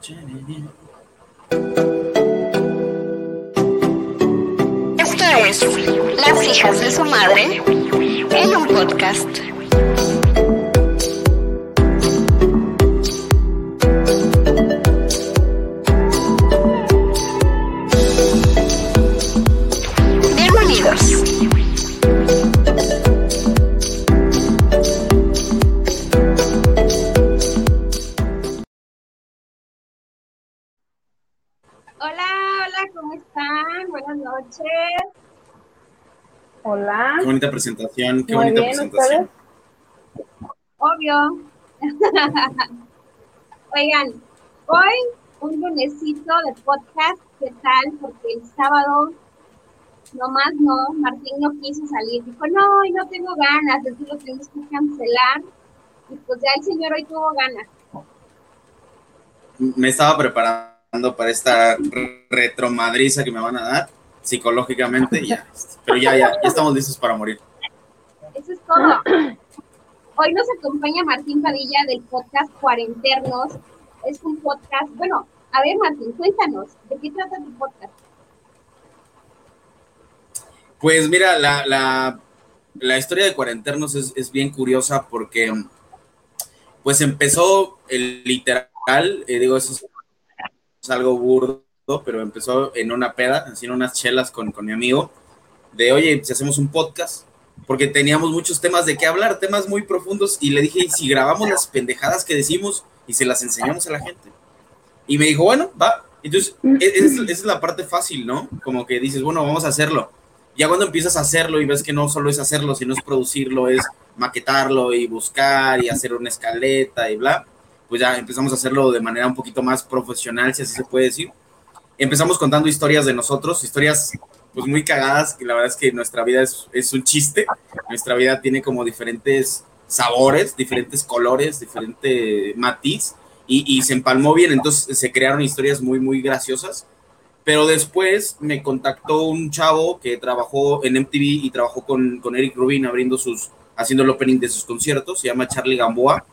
Esto es Las hijas de su madre en un podcast. Bonita presentación, qué Muy bonita bien, presentación. Obvio. Oigan, hoy un lunesito de podcast, ¿qué tal? Porque el sábado, nomás no, Martín no quiso salir. Dijo, no, hoy no tengo ganas, entonces lo tenemos que cancelar. Y pues ya el señor hoy tuvo ganas. Me estaba preparando para esta re- retromadriza que me van a dar psicológicamente, ya. Pero ya, ya, ya estamos listos para morir. Eso es todo. Hoy nos acompaña Martín Padilla del podcast Cuarenternos. Es un podcast, bueno, a ver Martín, cuéntanos, ¿de qué trata tu podcast? Pues mira, la, la, la historia de Cuarenternos es, es bien curiosa porque pues empezó el literal, eh, digo, eso es, es algo burdo, pero empezó en una peda, haciendo unas chelas con, con mi amigo, de oye, si hacemos un podcast, porque teníamos muchos temas de qué hablar, temas muy profundos, y le dije, ¿y si grabamos las pendejadas que decimos y se las enseñamos a la gente? Y me dijo, bueno, va. Entonces, e- es- esa es la parte fácil, ¿no? Como que dices, bueno, vamos a hacerlo. Ya cuando empiezas a hacerlo y ves que no solo es hacerlo, sino es producirlo, es maquetarlo y buscar y hacer una escaleta y bla, pues ya empezamos a hacerlo de manera un poquito más profesional, si así se puede decir. Empezamos contando historias de nosotros, historias pues muy cagadas, que la verdad es que nuestra vida es, es un chiste, nuestra vida tiene como diferentes sabores, diferentes colores, diferente matiz, y, y se empalmó bien, entonces se crearon historias muy, muy graciosas. Pero después me contactó un chavo que trabajó en MTV y trabajó con, con Eric Rubin abriendo sus, haciendo el opening de sus conciertos, se llama Charlie Gamboa,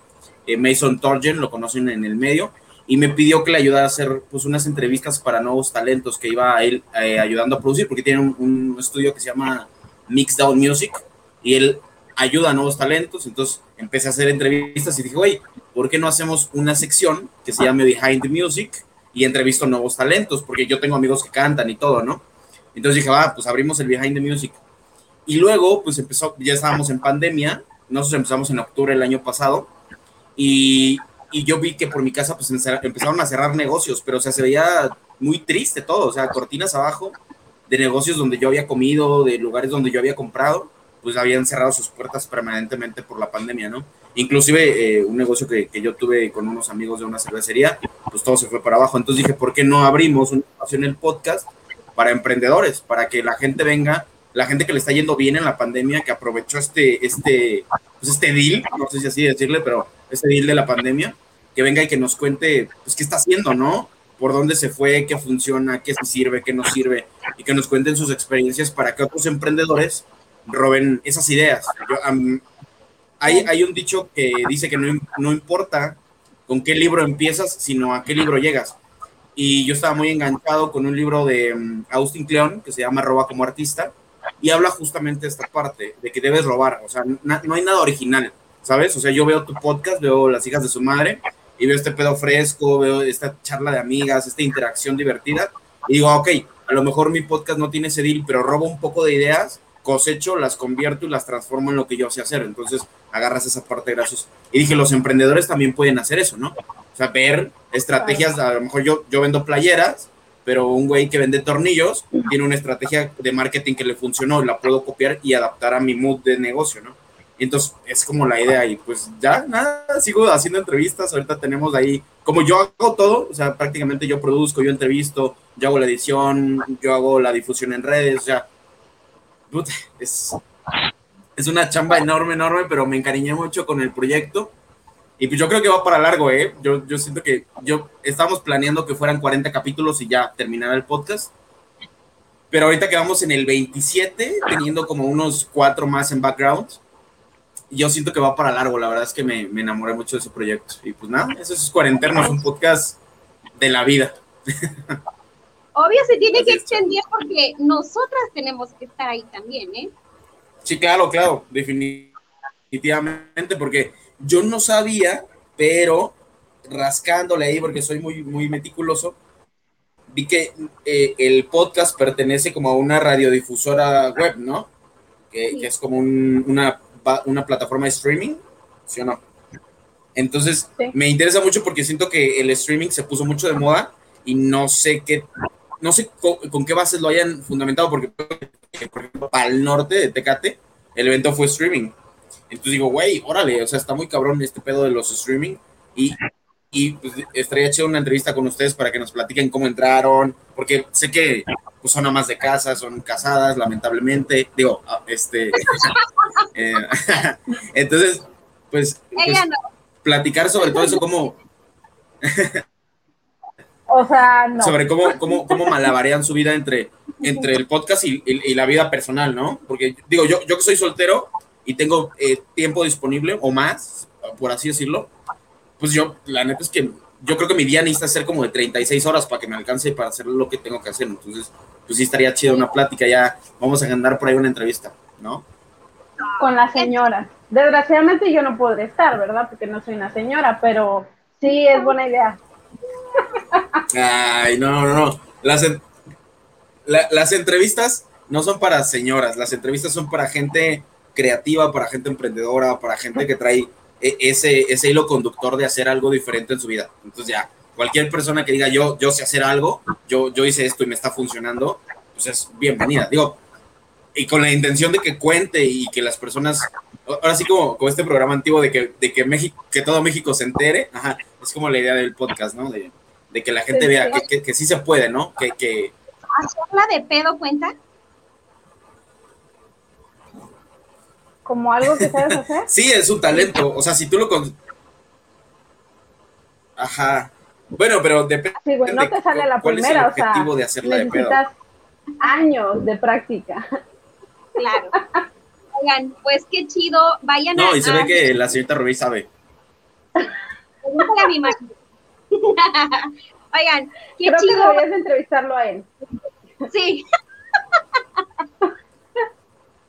eh, Mason Torgen, lo conocen en el medio, y me pidió que le ayudara a hacer pues unas entrevistas para nuevos talentos que iba a él eh, ayudando a producir, porque tiene un, un estudio que se llama Mixdown Music, y él ayuda a nuevos talentos, entonces empecé a hacer entrevistas y dije, oye, ¿por qué no hacemos una sección que se llame Behind Music y entrevisto nuevos talentos? Porque yo tengo amigos que cantan y todo, ¿no? Entonces dije, va, pues abrimos el Behind Music. Y luego, pues empezó, ya estábamos en pandemia, nosotros empezamos en octubre del año pasado, y, y yo vi que por mi casa, pues empezaron a cerrar negocios, pero o sea, se veía muy triste todo, o sea, cortinas abajo de negocios donde yo había comido, de lugares donde yo había comprado, pues habían cerrado sus puertas permanentemente por la pandemia, ¿no? Inclusive eh, un negocio que, que yo tuve con unos amigos de una cervecería, pues todo se fue para abajo. Entonces dije, ¿por qué no abrimos un espacio en el podcast para emprendedores? Para que la gente venga, la gente que le está yendo bien en la pandemia, que aprovechó este, este, pues este deal, no sé si así decirle, pero este deal de la pandemia, que venga y que nos cuente, pues, qué está haciendo, ¿no? Por dónde se fue, qué funciona, qué sirve, qué no sirve, y que nos cuenten sus experiencias para que otros emprendedores roben esas ideas. Yo, am, hay, hay un dicho que dice que no, no importa con qué libro empiezas, sino a qué libro llegas. Y yo estaba muy enganchado con un libro de mm, Austin Kleon que se llama Roba como artista y habla justamente de esta parte, de que debes robar. O sea, no hay nada original, ¿sabes? O sea, yo veo tu podcast, veo Las hijas de su madre y veo este pedo fresco, veo esta charla de amigas, esta interacción divertida y digo, ok, a lo mejor mi podcast no tiene ese deal, pero robo un poco de ideas, cosecho, las convierto y las transformo en lo que yo sé hacer. Entonces agarras esa parte graciosa. Y dije, los emprendedores también pueden hacer eso, ¿no? O sea, ver estrategias, a lo mejor yo, yo vendo playeras, pero un güey que vende tornillos tiene una estrategia de marketing que le funcionó, la puedo copiar y adaptar a mi mood de negocio, ¿no? Y entonces es como la idea y pues ya, nada, sigo haciendo entrevistas, ahorita tenemos ahí, como yo hago todo, o sea, prácticamente yo produzco, yo entrevisto, yo hago la edición, yo hago la difusión en redes, o sea, es, es una chamba enorme, enorme, pero me encariñé mucho con el proyecto. Y pues yo creo que va para largo, ¿eh? Yo, yo siento que yo estábamos planeando que fueran 40 capítulos y ya terminara el podcast. Pero ahorita quedamos en el 27, teniendo como unos cuatro más en background. Yo siento que va para largo, la verdad es que me, me enamoré mucho de ese proyecto. Y pues nada, eso es Cuarenternos, un podcast de la vida. Obvio se tiene que extender porque nosotras tenemos que estar ahí también, ¿eh? Sí, claro, claro, definitivamente, porque yo no sabía, pero rascándole ahí, porque soy muy, muy meticuloso, vi que eh, el podcast pertenece como a una radiodifusora web, ¿no? Que, Sí. que es como un- una, una plataforma de streaming, ¿sí o no? Entonces, Sí. me interesa mucho porque siento que el streaming se puso mucho de moda y no sé qué, no sé co- con, qué bases lo hayan fundamentado, porque, por ejemplo, para el norte de Tecate, el evento fue streaming. Entonces digo, güey, órale, o sea, está muy cabrón este pedo de los streaming y, y pues, estaría chido una entrevista con ustedes para que nos platiquen cómo entraron, porque sé que pues, son amas de casa, son casadas, lamentablemente, digo, ah, este, eh, entonces, pues, pues, Ella no. platicar sobre todo eso, cómo, O sea, no. sobre cómo, cómo, cómo malabarean su vida entre, entre el podcast y, y- y la vida personal, ¿no? Porque digo, yo, yo que soy soltero y tengo eh, tiempo disponible o más, por así decirlo, pues yo, la neta es que yo creo que mi día necesita ser como de 36 horas para que me alcance para hacer lo que tengo que hacer. Entonces, pues sí estaría chido una plática, ya vamos a agendar por ahí una entrevista, ¿no? con la señora. Desgraciadamente yo no podré estar, ¿verdad? Porque no soy una señora, pero sí es buena idea. Ay, no, no, no. Las, en- la- las entrevistas no son para señoras, las entrevistas son para gente creativa, para gente emprendedora, para gente que trae ese, ese hilo conductor de hacer algo diferente en su vida. Entonces ya, cualquier persona que diga yo, yo sé hacer algo, yo, yo hice esto y me está funcionando, pues es bienvenida. Digo, y con la intención de que cuente y que las personas, ahora sí como, como este programa antiguo de que, de que México, que todo México se entere, ajá, es como la idea del podcast, ¿no? De, de que la gente Sí, vea que, que sí se puede, ¿no? Que, que ¿Hacerla de pedo cuenta? Como algo que sabes hacer. sí es su talento, o sea, si tú lo... Con... Ajá. Bueno, pero depende. Sí, güey, no te sale la ¿Cuál es el primera, o sea, de hacerla de pedo? necesitas años de práctica. Claro. Oigan, pues qué chido. Vayan a. No, y se ve que la señorita Rubí sabe. Pregúntale a mi. Oigan, qué Creo que chido. deberías de entrevistarlo a él. Sí.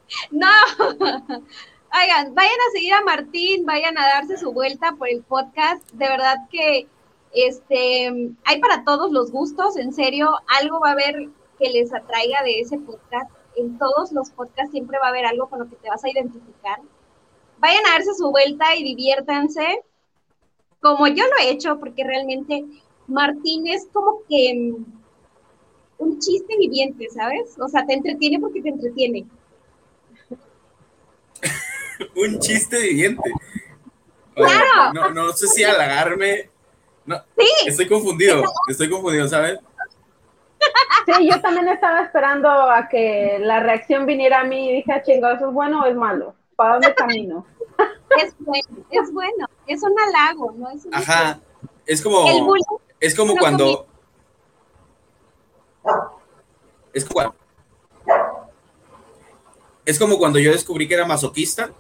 no. Oigan, vayan a seguir a Martín, vayan a darse su vuelta por el podcast. De verdad que este hay para todos los gustos, en serio, algo va a haber que les atraiga de ese podcast. En todos los podcasts siempre va a haber algo con lo que te vas a identificar. Vayan a darse su vuelta y diviértanse, como yo lo he hecho, porque realmente Martín es como que mm, un chiste viviente, ¿sabes? O sea, te entretiene porque te entretiene. Un chiste viviente. Claro. No, no sé si halagarme. No, Sí, estoy confundido, estoy confundido, ¿sabes? Sí, yo también estaba esperando a que la reacción viniera a mí y dije, "Ah, chingados, ¿eso es bueno o es malo? ¿Para dónde camino? es bueno, es bueno, es un halago, ¿no? Es un Ajá. Es El como, bullying, es como no cuando. Es como, es como cuando yo descubrí que era masoquista.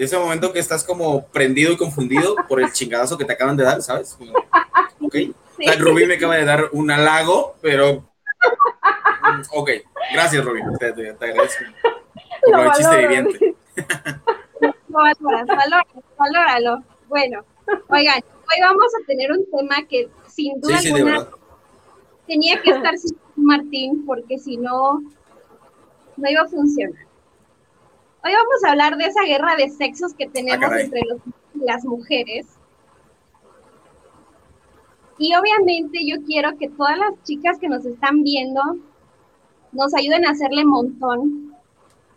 De ese momento que estás como prendido y confundido por el chingadazo que te acaban de dar, ¿sabes? Ok. sí. Rubí me acaba de dar un halago, pero. mm, Ok, gracias, Rubí. Te, te- te agradezco. Por lo chiste viviente. Lo valoras, valóralo, valóralo. Bueno, oigan, hoy vamos a tener un tema que sin duda sí, alguna tenía que estar sin Martín porque si no, no iba a funcionar. Hoy vamos a hablar de esa guerra de sexos que tenemos caray. entre los, las mujeres. Y obviamente yo quiero que todas las chicas que nos están viendo nos ayuden a hacerle montón,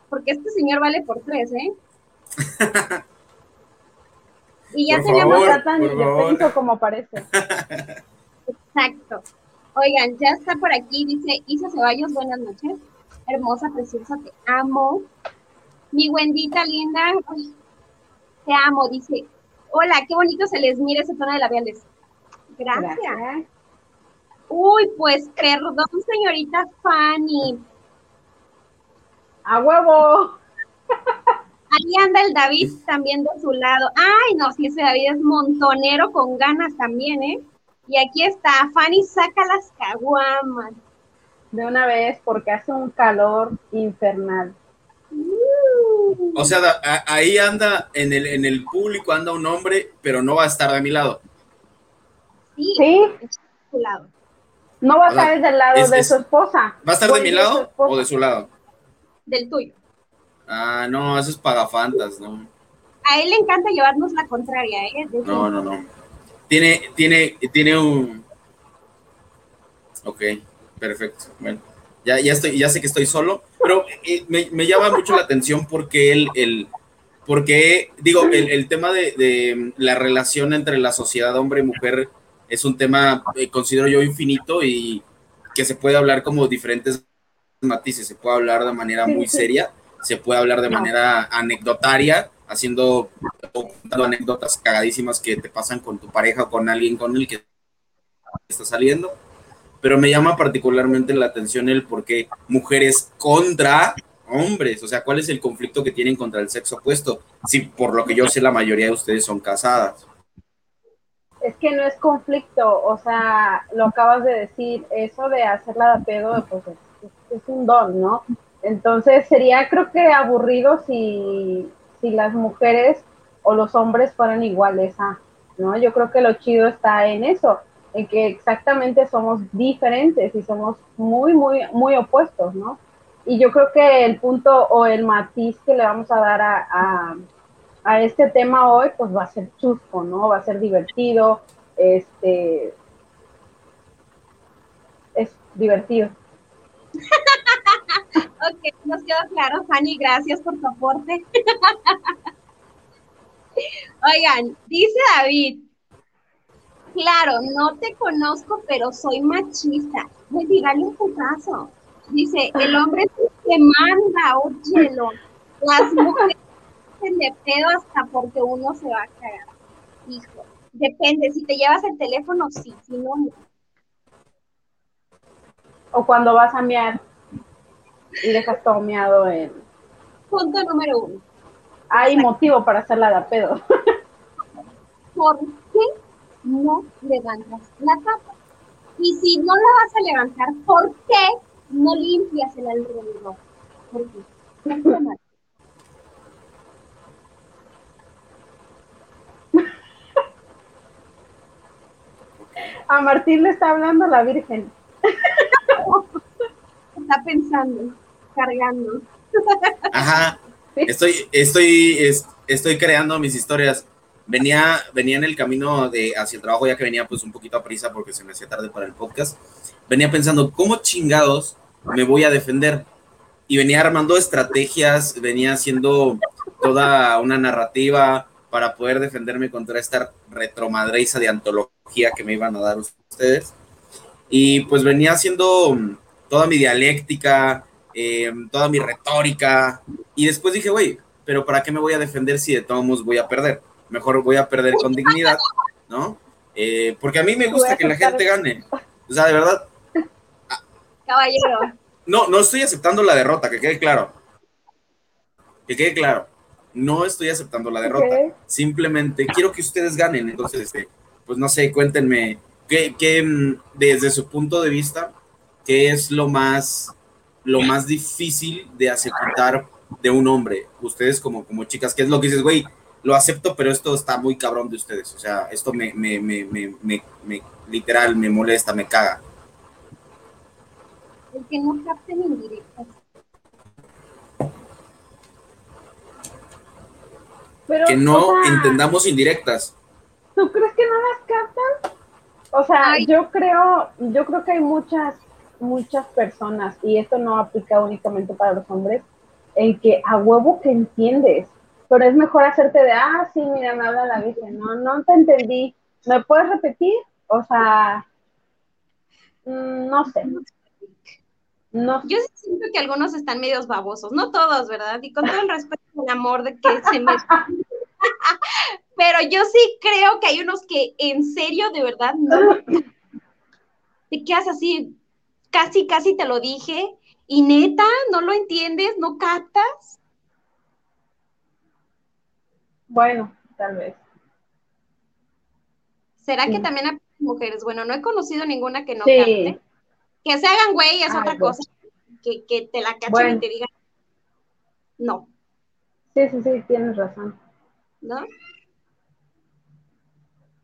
porque este señor vale por tres, ¿eh? Y ya Por tenemos favor. está tan indefenso como parece. Exacto. Oigan, ya está por aquí, dice Isa Ceballos, buenas noches. Hermosa, preciosa, te amo. Mi Wendita linda, te amo, dice. Hola, qué bonito se les mira ese tono de labiales. Gracias. Gracias. Uy, pues perdón, señorita Fanny. A huevo. Ahí anda el David también de su lado. Ay, no, si ese David es montonero con ganas también, ¿eh? Y aquí está, Fanny saca las caguamas. De una vez, porque hace un calor infernal. O sea, a- ahí anda, en el, en el público anda un hombre, pero no va a estar de mi lado. Sí, Sí, de su lado. no va a estar del lado Es- de es- su esposa. ¿Va a estar de mi lado o de su lado? del tuyo. Ah, no, eso es pagafantas, ¿no? A él le encanta llevarnos la contraria, ¿eh? No, no, no. Tiene, tiene, tiene un. Ok, perfecto. Bueno, ya, ya estoy, ya sé que estoy solo, pero eh, me, me llama mucho la atención porque el, el porque digo, el, el tema de, de la relación entre la sociedad hombre y mujer es un tema, eh, considero yo, infinito y que se puede hablar como diferentes matices. Se puede hablar de manera muy seria, se puede hablar de manera anecdotaria, haciendo o anécdotas cagadísimas que te pasan con tu pareja o con alguien con el que está saliendo. Pero me llama particularmente la atención el por qué mujeres contra hombres. O sea, ¿cuál es el conflicto que tienen contra el sexo opuesto? Si por lo que yo sé, la mayoría de ustedes son casadas. Es que no es conflicto, o sea, lo acabas de decir, eso de hacerla de pedo, pues es, un don, ¿no? Entonces sería creo que aburrido si, si las mujeres o los hombres fueran iguales ¿no? Yo creo que lo chido está en eso, en que exactamente somos diferentes y somos muy, muy, muy opuestos, ¿no? Y yo creo que el punto o el matiz que le vamos a dar a, a, a este tema hoy, pues va a ser chusco, ¿no? Va a ser divertido, este, es divertido. Ok, nos quedó claro, Fanny, gracias por tu aporte. Oigan, dice David, claro, no te conozco, pero soy machista. Pues dígale un putazo. Dice, el hombre te manda, óyelo. Las mujeres hacen de pedo hasta porque uno se va a cagar. Hijo, depende, si te llevas el teléfono, sí, si no, no. O cuando vas a mear y dejas todo meado en... Punto número uno. Hay motivo para hacerla de pedo. ¿por no levantas la tapa? Y si no la vas a levantar, ¿por qué no limpias el alrededor? ¿Por qué? A Martín le está hablando la Virgen. Está pensando, cargando. Ajá. Estoy, estoy, es- estoy creando mis historias. Venía, venía en el camino de hacia el trabajo, ya que venía pues un poquito a prisa porque se me hacía tarde para el podcast. Venía pensando, ¿cómo chingados me voy a defender? Y venía armando estrategias, venía haciendo toda una narrativa para poder defenderme contra esta retromadreiza de antología que me iban a dar ustedes. Y pues venía haciendo mm, toda mi dialéctica, eh, toda mi retórica, y después dije, güey, pero ¿para qué me voy a defender si de todos modos voy a perder? Mejor voy a perder con dignidad, ¿no? Eh, porque a mí me gusta que la gente gane. O sea, de verdad, Caballero, no, no estoy aceptando la derrota, que quede claro. Que quede claro. No estoy aceptando la derrota. Simplemente quiero que ustedes ganen. Entonces, este, pues no sé, cuéntenme, ¿qué, qué, mm, desde su punto de vista, qué es lo más, lo más difícil de aceptar de un hombre? Ustedes como, como chicas, ¿qué es lo que dices, güey? Lo acepto, pero esto está muy cabrón de ustedes. O sea, esto me, me, me, me, me- me- literal, me molesta, me caga. el que no capten indirectas. Pero, Que no o sea, entendamos indirectas. ¿Tú crees que no las captan? O sea, Ay. yo creo, yo creo que hay muchas, muchas personas, y esto no aplica únicamente para los hombres, en que a huevo que entiendes, pero es mejor hacerte de, ah, sí, mira, me habla la Virgen, no, no te entendí, ¿me puedes repetir? O sea, mm, no sé. No. Yo sí siento que algunos están medios babosos, no todos, ¿verdad? Y con todo el respeto y el amor de que se me... Pero yo sí creo que hay unos que en serio, de verdad, no. Te quedas así, casi, casi te lo dije, y neta, no lo entiendes, no captas. Bueno, tal vez. ¿Será que también aplica mujeres. Bueno, no he conocido ninguna que no Sí. cante. Que se hagan güey es Ay, otra pues. cosa. Que, que te la cachen Bueno. y te digan. No, Sí, sí, sí, tienes razón. ¿no?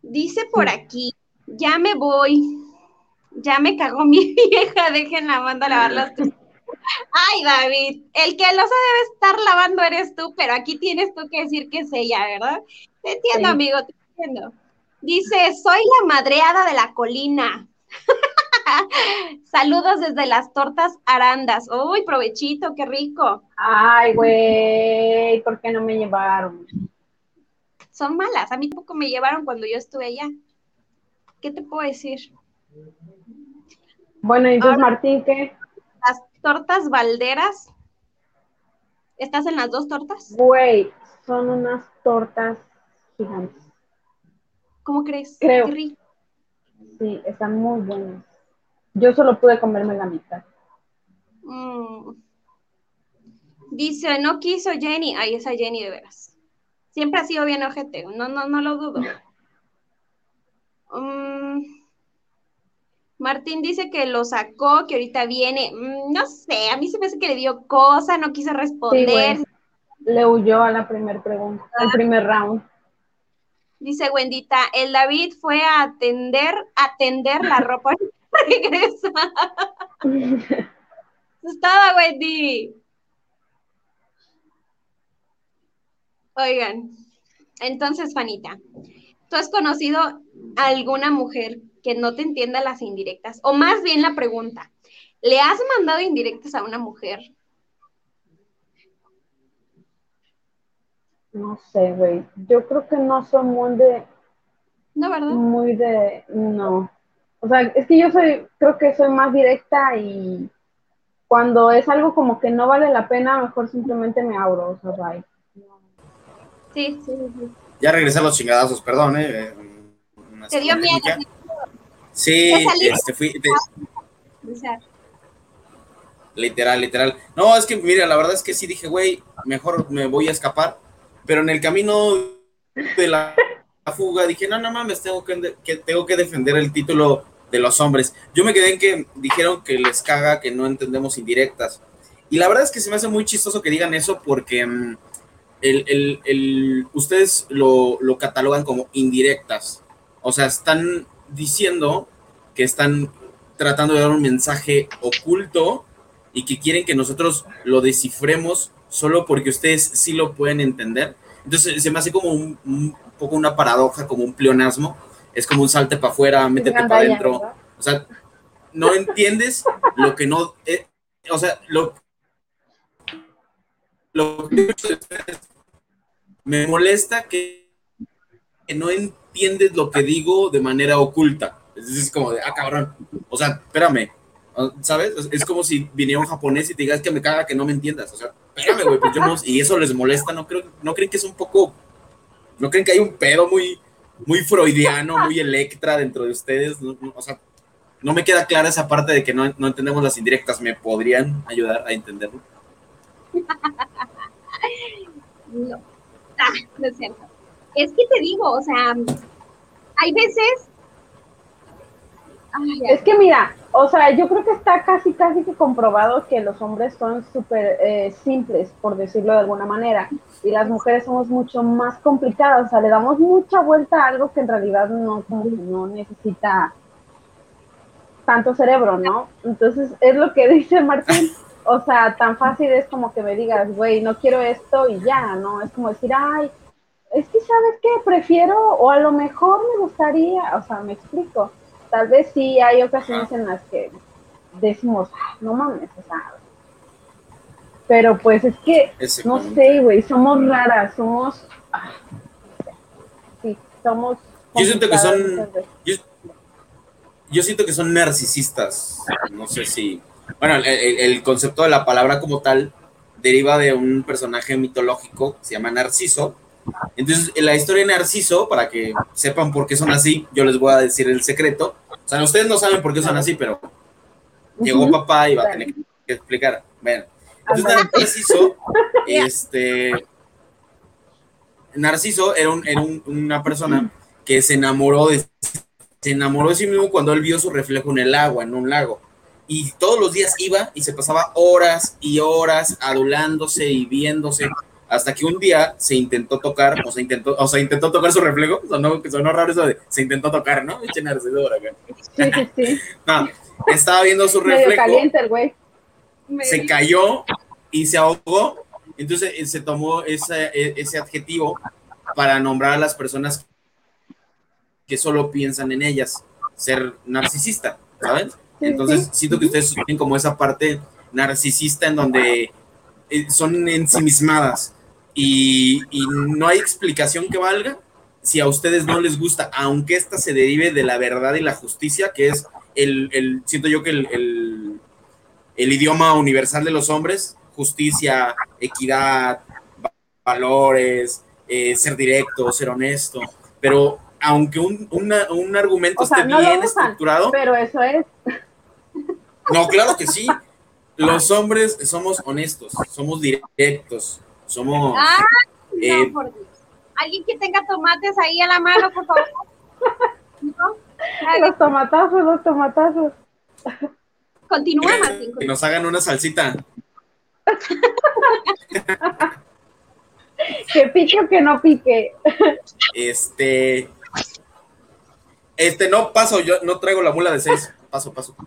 Dice por aquí, ya me voy. Ya me cagó mi vieja, dejen la manda a lavar las. Ay, David, el que los debe estar lavando eres tú, pero aquí tienes tú que decir que es ella, ¿verdad? Te entiendo, Sí. amigo, te entiendo. Dice, soy la madreada de la colina. Saludos desde las tortas arandas. Uy, provechito, qué rico. Ay, güey, ¿por qué no me llevaron? Son malas. A mí tampoco me llevaron cuando yo estuve allá. ¿Qué te puedo decir? Bueno, y entonces Ahora- Martín, ¿qué? Las tortas balderas. ¿Estás en las dos tortas? Güey, son unas tortas gigantes. ¿Cómo crees? Creo. Qué rico. Sí, están muy buenas. Yo solo pude comerme la mitad. Mm. Dice, no quiso Jenny. Ay, esa Jenny de veras. Siempre ha sido bien ojete. No, no, no lo dudo. Mm. Martín dice que lo sacó, que ahorita viene. Mm, no sé, a mí se me hace que le dio cosa, no quiso responder. Le huyó a la primera pregunta, al primer round. Dice Wendita, el David fue a atender, atender la ropa. Regresa. Eso es todo, Wendy. Oigan, entonces, Fanita, ¿tú has conocido a alguna mujer que no te entienda las indirectas? O más bien la pregunta, ¿le has mandado indirectas a una mujer? No sé, güey. Yo creo que no soy muy de, No, ¿verdad? muy de, no. O sea, es que yo soy, creo que soy más directa y cuando es algo como que no vale la pena, mejor simplemente me abro, o sea, bye. Sí, sí, sí. Ya regresé a los chingadazos, perdón, eh. una Te dio miedo. Sí, este, fui, literal, literal. No, es que, mira, la verdad es que sí dije, güey, mejor me voy a escapar. Pero en el camino de la fuga dije, no, no mames, tengo que, que- tengo que defender el título de los hombres. Yo me quedé en que dijeron que les caga que no entendemos indirectas. Y la verdad es que se me hace muy chistoso que digan eso porque mm, el, el- el- ustedes lo, lo catalogan como indirectas. O sea, están diciendo que están tratando de dar un mensaje oculto y que quieren que nosotros lo descifremos solo porque ustedes sí lo pueden entender. Entonces se me hace como un, un poco una paradoja, como un pleonasmo. Es como un salte para afuera, métete para adentro. O sea, no entiendes lo que no. eh, o sea, lo. Lo que me molesta que, que no entiendes lo que digo de manera oculta. Es, es como de, ah, cabrón. O sea, espérame. ¿Sabes? Es, como si viniera un japonés y te digas que me caga que no me entiendas. O sea, espérame, güey, pues yo y eso les molesta. ¿No, creo, ¿No creen que es un poco. ¿No creen que hay un pedo muy, muy freudiano, muy electra dentro de ustedes? No, no, o sea, no me queda clara esa parte de que no, no entendemos las indirectas. ¿Me podrían ayudar a entenderlo? no. Ah, no es cierto. Es que te digo, o sea, hay veces. Es que mira, o sea, yo creo que está casi, casi que comprobado que los hombres son súper eh, simples, por decirlo de alguna manera, y las mujeres somos mucho más complicadas, o sea, le damos mucha vuelta a algo que en realidad no, no necesita tanto cerebro, ¿no? Entonces, es lo que dice Martín, o sea, tan fácil es como que me digas, güey, no quiero esto y ya, ¿no? Es como decir, ay, es que, ¿sabes qué? Prefiero, o a lo mejor me gustaría, o sea, me explico tal vez sí hay ocasiones en las que decimos, "Ah, no mames, o sea. Pero pues es que, Ese no punto. sé, güey, somos raras, somos. ah, sí, somos. Yo siento que son-. Yo, yo siento que son narcisistas. No sé si. Bueno, el, el- el concepto de la palabra como tal deriva de un personaje mitológico que se llama Narciso. Entonces, en la historia de Narciso, para que sepan por qué son así, yo les voy a decir el secreto. O sea, ustedes no saben por qué son así, pero llegó papá y va a tener que explicar. Bueno, entonces. Narciso, este. Narciso era, un- era un- una persona que se enamoró de se enamoró de sí mismo cuando él vio su reflejo en el agua, en un lago. Y todos los días iba y se pasaba horas y horas adulándose y viéndose hasta que un día se intentó tocar, o se intentó, o sea, intentó tocar su reflejo, sonó, sonó raro eso de, se intentó tocar, ¿no? Sí, sí, sí. no, estaba viendo su reflejo. Caliente el güey. Se cayó y se ahogó, entonces eh, se tomó ese, ese adjetivo para nombrar a las personas que solo piensan en ellas, ser narcisista, ¿saben? Entonces siento que ustedes tienen como esa parte narcisista en donde eh, son ensimismadas y, no hay explicación que valga si a ustedes no les gusta, aunque esta se derive de la verdad y la justicia, que es el, siento yo que el, el, idioma universal de los hombres, justicia, equidad, valores, eh, ser directo, ser honesto, pero aunque un, un argumento esté bien estructurado. Pero eso es. No, claro que sí. Los hombres somos honestos, somos directos, somos... Ah, no, por Dios. Alguien que tenga tomates ahí a la mano, por favor. Los tomatazos, los tomatazos. Continúa, Martín. Que nos hagan una salsita. que pique o que no pique. Este. Este, no paso, yo no traigo la mula de seis. Paso, paso.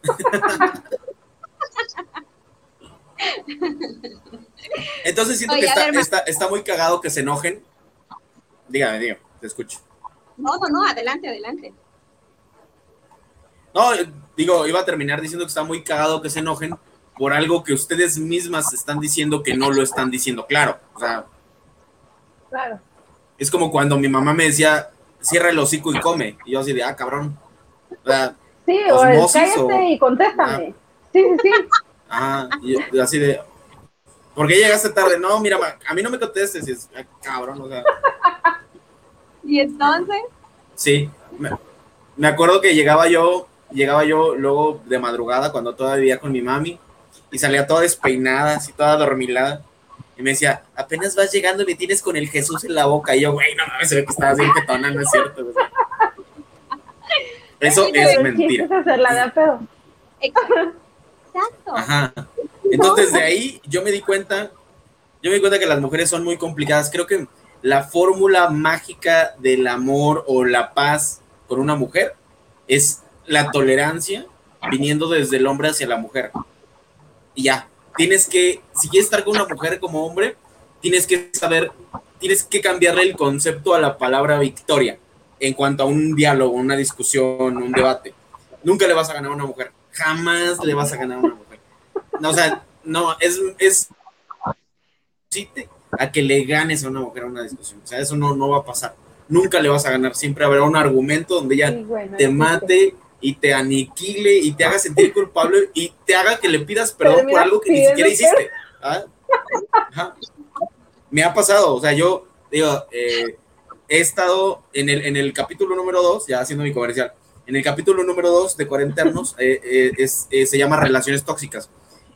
Entonces siento que está, muy cagado que se enojen. Dígame, dígame, te escucho. No, no, no, adelante, adelante. No, digo, iba a terminar diciendo que está muy cagado que se enojen por algo que ustedes mismas están diciendo que no lo están diciendo claro. O sea, claro. Es como cuando mi mamá me decía, cierra el hocico y come. Y yo así de, ah, cabrón. O sea, sí, o cállate y contéstame. Ah. sí, sí, sí. Ah, y, así de, ¿por qué llegaste tarde? No, mira, a mí no me contestes, es, cabrón, o sea. ¿Y entonces? Sí, me, acuerdo que llegaba yo, llegaba yo luego de madrugada cuando todavía vivía con mi mami y salía toda despeinada, así toda dormilada. Y me decía, apenas vas llegando y me tienes con el Jesús en la boca. Y yo, güey, no mames, se ve que estabas bien petona, no es cierto. Eso es mentira. hacerla de pedo. Exacto. Ajá. Entonces, de ahí yo me di cuenta, yo me di cuenta que las mujeres son muy complicadas. Creo que la fórmula mágica del amor o la paz con una mujer es la tolerancia viniendo desde el hombre hacia la mujer. Y ya, tienes que, si quieres estar con una mujer como hombre, tienes que saber, tienes que cambiarle el concepto a la palabra victoria en cuanto a un diálogo, una discusión, un debate. Nunca le vas a ganar a una mujer jamás le vas a ganar a una mujer. No, o sea, no, es, es a que le ganes a una mujer a una discusión. O sea, eso no, no va a pasar. Nunca le vas a ganar. Siempre habrá un argumento donde ella te mate y te aniquile y te haga sentir culpable y te haga que le pidas perdón por algo que ni siquiera hiciste. ¿Ah? Me ha pasado, o sea, yo digo, eh, he estado en el, en el capítulo número 2, ya haciendo mi comercial, en el capítulo número 2 de Cuarenternos eh, eh, es, eh, se llama Relaciones Tóxicas.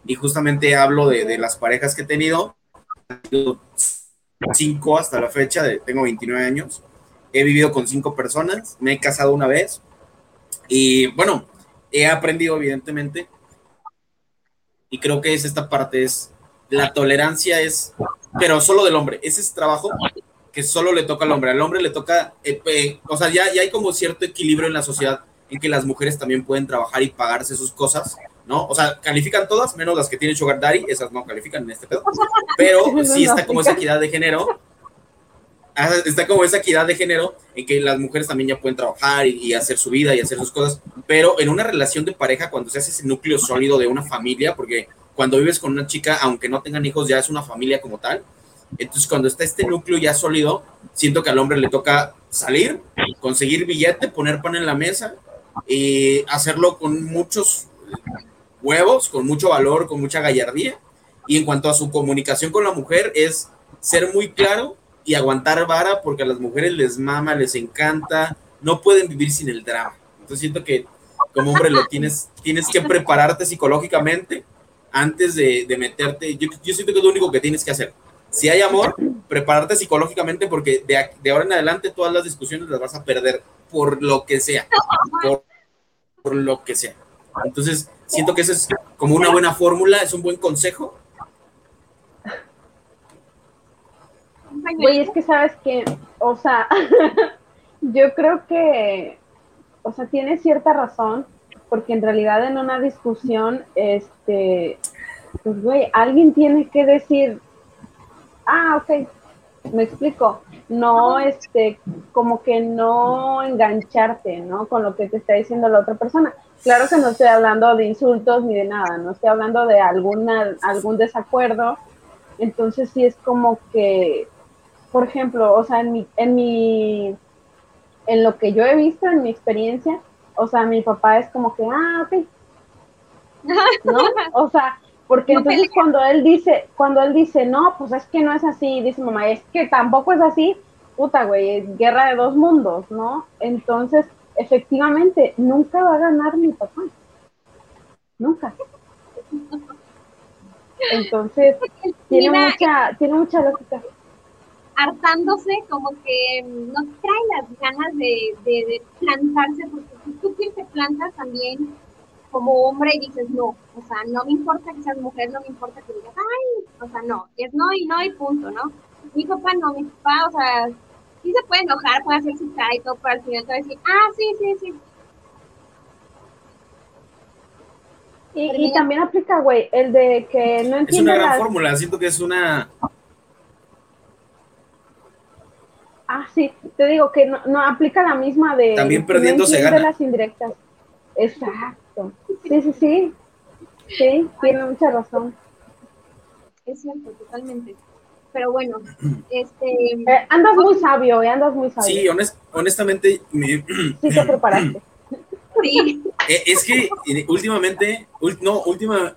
Y justamente hablo de, las parejas que he tenido. Cinco hasta la fecha, de, tengo 29 años. He vivido con cinco personas. Me he casado una vez. Y bueno, he aprendido evidentemente. Y creo que es esta parte, es la tolerancia es, pero solo del hombre. Ese es trabajo que solo le toca al hombre. Al hombre le toca, eh, o sea, ya, ya hay como cierto equilibrio en la sociedad en que las mujeres también pueden trabajar y pagarse sus cosas, ¿no? O sea, califican todas, menos las que tienen Sugar Daddy, esas no califican en este pedo. Pero sí está como esa equidad de género. Ah, está como esa equidad de género en que las mujeres también ya pueden trabajar y, y, hacer su vida y hacer sus cosas, pero en una relación de pareja, cuando se hace ese núcleo sólido de una familia, porque cuando vives con una chica, aunque no tengan hijos, ya es una familia como tal, entonces, cuando está este núcleo ya sólido, siento que al hombre le toca salir, conseguir billete, poner pan en la mesa y hacerlo con muchos huevos, con mucho valor, con mucha gallardía. Y en cuanto a su comunicación con la mujer, es ser muy claro y aguantar vara porque a las mujeres les mama, les encanta, no pueden vivir sin el drama. Entonces siento que como hombre lo tienes, tienes que prepararte psicológicamente antes de, meterte. Yo, yo siento que es lo único que tienes que hacer si hay amor, prepararte psicológicamente porque de, de, ahora en adelante todas las discusiones las vas a perder por lo que sea, por, lo que sea. Entonces, siento que eso es como una buena fórmula, es un buen consejo. Güey, es que sabes que, o sea, yo creo que, o sea, tiene cierta razón, porque en realidad en una discusión, este, pues, güey, alguien tiene que decir, ah, ok, me explico, no, este, como que no engancharte, ¿no? Con lo que te está diciendo la otra persona. Claro que no estoy hablando de insultos ni de nada, no estoy hablando de alguna, algún desacuerdo. Entonces sí es como que, por ejemplo, o sea, en mi, en mi, en lo que yo he visto, en mi experiencia, o sea, mi papá es como que, ah, ok. ¿No? O sea, porque entonces cuando él dice, cuando él dice, no, pues es que no es así, dice mamá, es que tampoco es así, puta, güey, es guerra de dos mundos, ¿no? Entonces, efectivamente, nunca va a ganar mi papá. Nunca. Entonces, tiene mucha, tiene mucha lógica. Hartándose, como que no trae las ganas de, de, plantarse, porque si tú te plantas también como hombre y dices no, o sea, no me importa que seas mujer, no me importa que digas, ay, o sea, no, es no y no y punto, ¿no? Mi papá no, mi papá, o sea, sí se puede enojar, puede hacer su cara y todo, pero al final te va a decir, ah, sí, sí, sí. Y, y también aplica, güey, el de que no entiende. Es una gran fórmula, siento que es una. Ah, sí, te digo que no, no aplica la misma de. También perdiendo no se gana. las indirectas. Exacto. Sí, sí, sí. Sí, tiene mucha razón. Es cierto, totalmente pero bueno, este... Eh, andas muy sabio, eh, andas muy sabio. Sí, honestamente... Me... Sí te preparaste. Sí. Eh, es que eh, últimamente, no, última,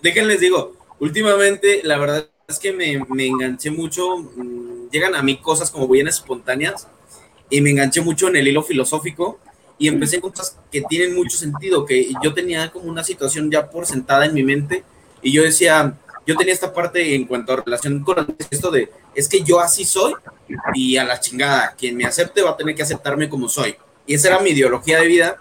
déjenles digo, últimamente la verdad es que me, me enganché mucho, mmm, llegan a mí cosas como bien espontáneas y me enganché mucho en el hilo filosófico y empecé con cosas que tienen mucho sentido, que yo tenía como una situación ya por sentada en mi mente y yo decía, yo tenía esta parte en cuanto a relación con esto de, es que yo así soy y a la chingada, quien me acepte va a tener que aceptarme como soy. Y esa era mi ideología de vida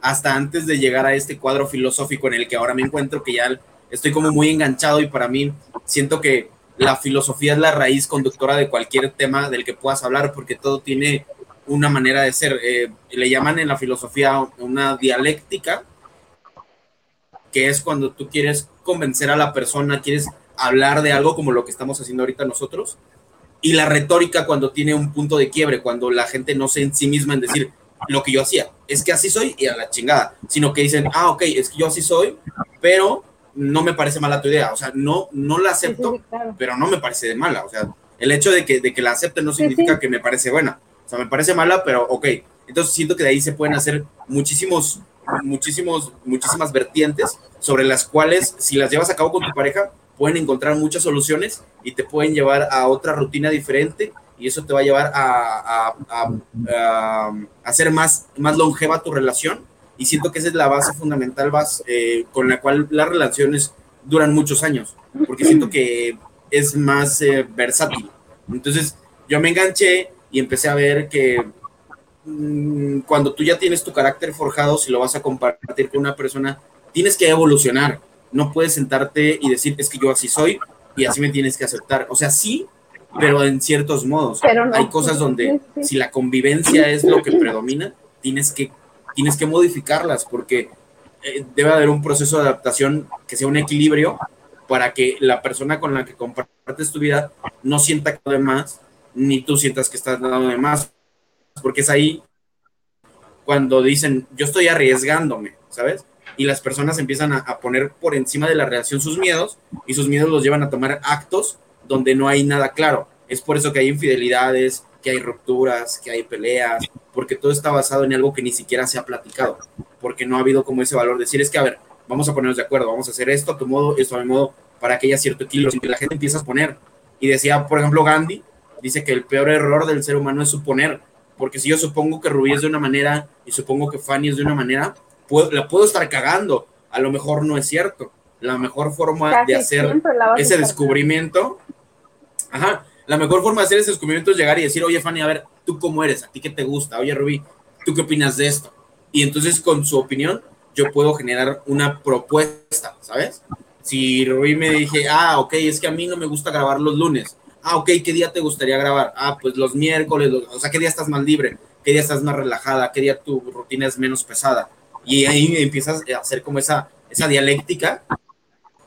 hasta antes de llegar a este cuadro filosófico en el que ahora me encuentro, que ya estoy como muy enganchado y para mí siento que la filosofía es la raíz conductora de cualquier tema del que puedas hablar, porque todo tiene una manera de ser. Eh, le llaman en la filosofía una dialéctica, que es cuando tú quieres convencer a la persona, quieres hablar de algo como lo que estamos haciendo ahorita nosotros. Y la retórica cuando tiene un punto de quiebre, cuando la gente no se en sí misma en decir lo que yo hacía, es que así soy y a la chingada, sino que dicen, ah, ok, es que yo así soy, pero no me parece mala tu idea, o sea, no, no la acepto, sí, sí, claro. pero no me parece de mala, o sea, el hecho de que, de que la acepte no significa sí, que me parece buena, o sea, me parece mala, pero ok, entonces siento que de ahí se pueden hacer muchísimos muchísimos, muchísimas vertientes sobre las cuales, si las llevas a cabo con tu pareja, pueden encontrar muchas soluciones y te pueden llevar a otra rutina diferente y eso te va a llevar a, a, a, a hacer más, más longeva tu relación. Y siento que esa es la base fundamental base, eh, con la cual las relaciones duran muchos años, porque siento que es más eh, versátil. Entonces, yo me enganché y empecé a ver que Mm, cuando tú ya tienes tu carácter forjado, si lo vas a compartir con una persona, tienes que evolucionar. No puedes sentarte y decir, es que yo así soy y así me tienes que aceptar. O sea, sí, pero en ciertos modos. No. Hay cosas donde si la convivencia es lo que predomina, tienes que, tienes que modificarlas porque eh, debe haber un proceso de adaptación que sea un equilibrio para que la persona con la que compartes tu vida no sienta que de más, ni tú sientas que estás dando de más porque es ahí cuando dicen, yo estoy arriesgándome, ¿sabes? Y las personas empiezan a, poner por encima de la reacción sus miedos y sus miedos los llevan a tomar actos donde no hay nada claro. Es por eso que hay infidelidades, que hay rupturas, que hay peleas, porque todo está basado en algo que ni siquiera se ha platicado, porque no ha habido como ese valor. Decir es que, a ver, vamos a ponernos de acuerdo, vamos a hacer esto a tu modo, esto a mi modo, para que haya cierto equilibrio, que la gente empiece a poner. Y decía, por ejemplo, Gandhi, dice que el peor error del ser humano es suponer porque si yo supongo que Rubí es de una manera y supongo que Fanny es de una manera, puedo, la puedo estar cagando. A lo mejor no es cierto. La mejor forma Casi de hacer ese descubrimiento, ajá, la mejor forma de hacer ese descubrimiento es llegar y decir, oye Fanny, a ver, ¿tú cómo eres? ¿A ti qué te gusta? Oye Rubí, ¿tú qué opinas de esto? Y entonces con su opinión yo puedo generar una propuesta, ¿sabes? Si Rui me dije, ah, ok, es que a mí no me gusta grabar los lunes. Ah, ok, ¿qué día te gustaría grabar? Ah, pues los miércoles, o sea, ¿qué día estás más libre? ¿Qué día estás más relajada? ¿Qué día tu rutina es menos pesada? Y ahí empiezas a hacer como esa, esa dialéctica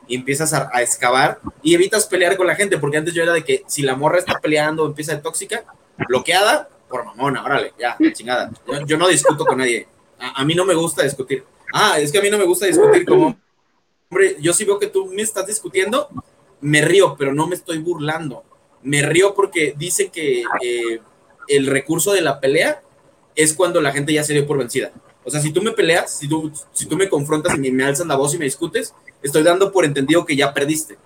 y empiezas a, a, excavar y evitas pelear con la gente, porque antes yo era de que si la morra está peleando, empieza de tóxica, bloqueada, por mamona, órale, ya, chingada. Yo, yo no discuto con nadie. A, a, mí no me gusta discutir. Ah, es que a mí no me gusta discutir como hombre. Yo sí veo que tú me estás discutiendo, me río, pero no me estoy burlando. Me río porque dicen que eh, el recurso de la pelea es cuando la gente ya se dio por vencida. O sea, si tú me peleas, si tú, si tú me confrontas y me, me alzas la voz y me discutes, estoy dando por entendido que ya perdiste.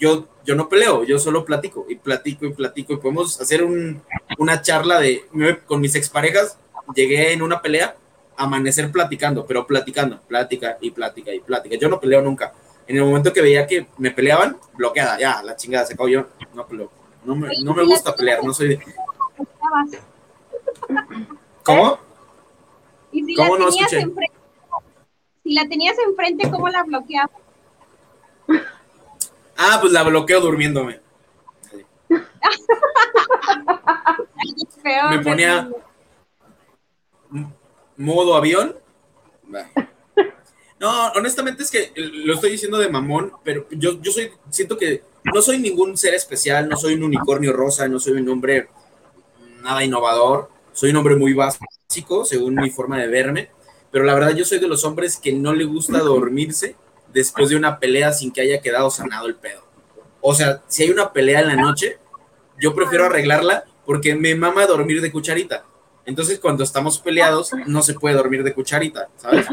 Yo, yo no peleo, yo solo platico y platico y platico y podemos hacer un, una charla de, con mis exparejas, llegué en una pelea, amanecer platicando, pero platicando, plática y plática y plática. Yo no peleo nunca. En el momento que veía que me peleaban, bloqueada, ya, la chingada, se acabó yo, no peleo. No me, no me gusta pelear, no soy de... ¿Cómo? Y si ¿Cómo la no tenías escuché? enfrente, si la tenías enfrente, ¿cómo la bloqueabas? Ah, pues la bloqueo durmiéndome. Peor, Me ponía modo avión. Bah. No, honestamente es que lo estoy diciendo de mamón, pero yo, yo soy, siento que no soy ningún ser especial, no soy un unicornio rosa, no soy un hombre nada innovador, soy un hombre muy básico, según mi forma de verme, pero la verdad yo soy de los hombres que no le gusta dormirse después de una pelea sin que haya quedado sanado el pedo. O sea, si hay una pelea en la noche, yo prefiero arreglarla porque me mama dormir de cucharita. Entonces, cuando estamos peleados, no se puede dormir de cucharita, ¿sabes?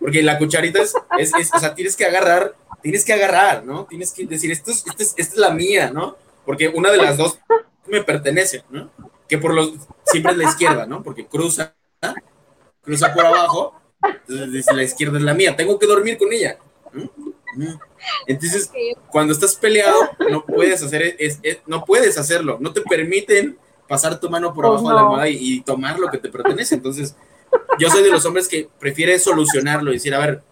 Porque la cucharita es, es, es- o sea, tienes que agarrar, tienes que agarrar, ¿no? Tienes que decir, esto es, esta es, esta es la mía, ¿no? Porque una de las dos me pertenece, ¿no? Que por los, siempre es la izquierda, ¿no? Porque cruza, ¿ah? cruza por abajo, entonces dice, la izquierda es la mía, tengo que dormir con ella. ¿no? ¿no? Entonces, cuando estás peleado, no puedes hacer, es, es- no puedes hacerlo, no te permiten pasar tu mano por Pues abajo de la almohada y, y tomar lo que te pertenece. Entonces, yo soy de los hombres que prefiere solucionarlo y decir, a ver,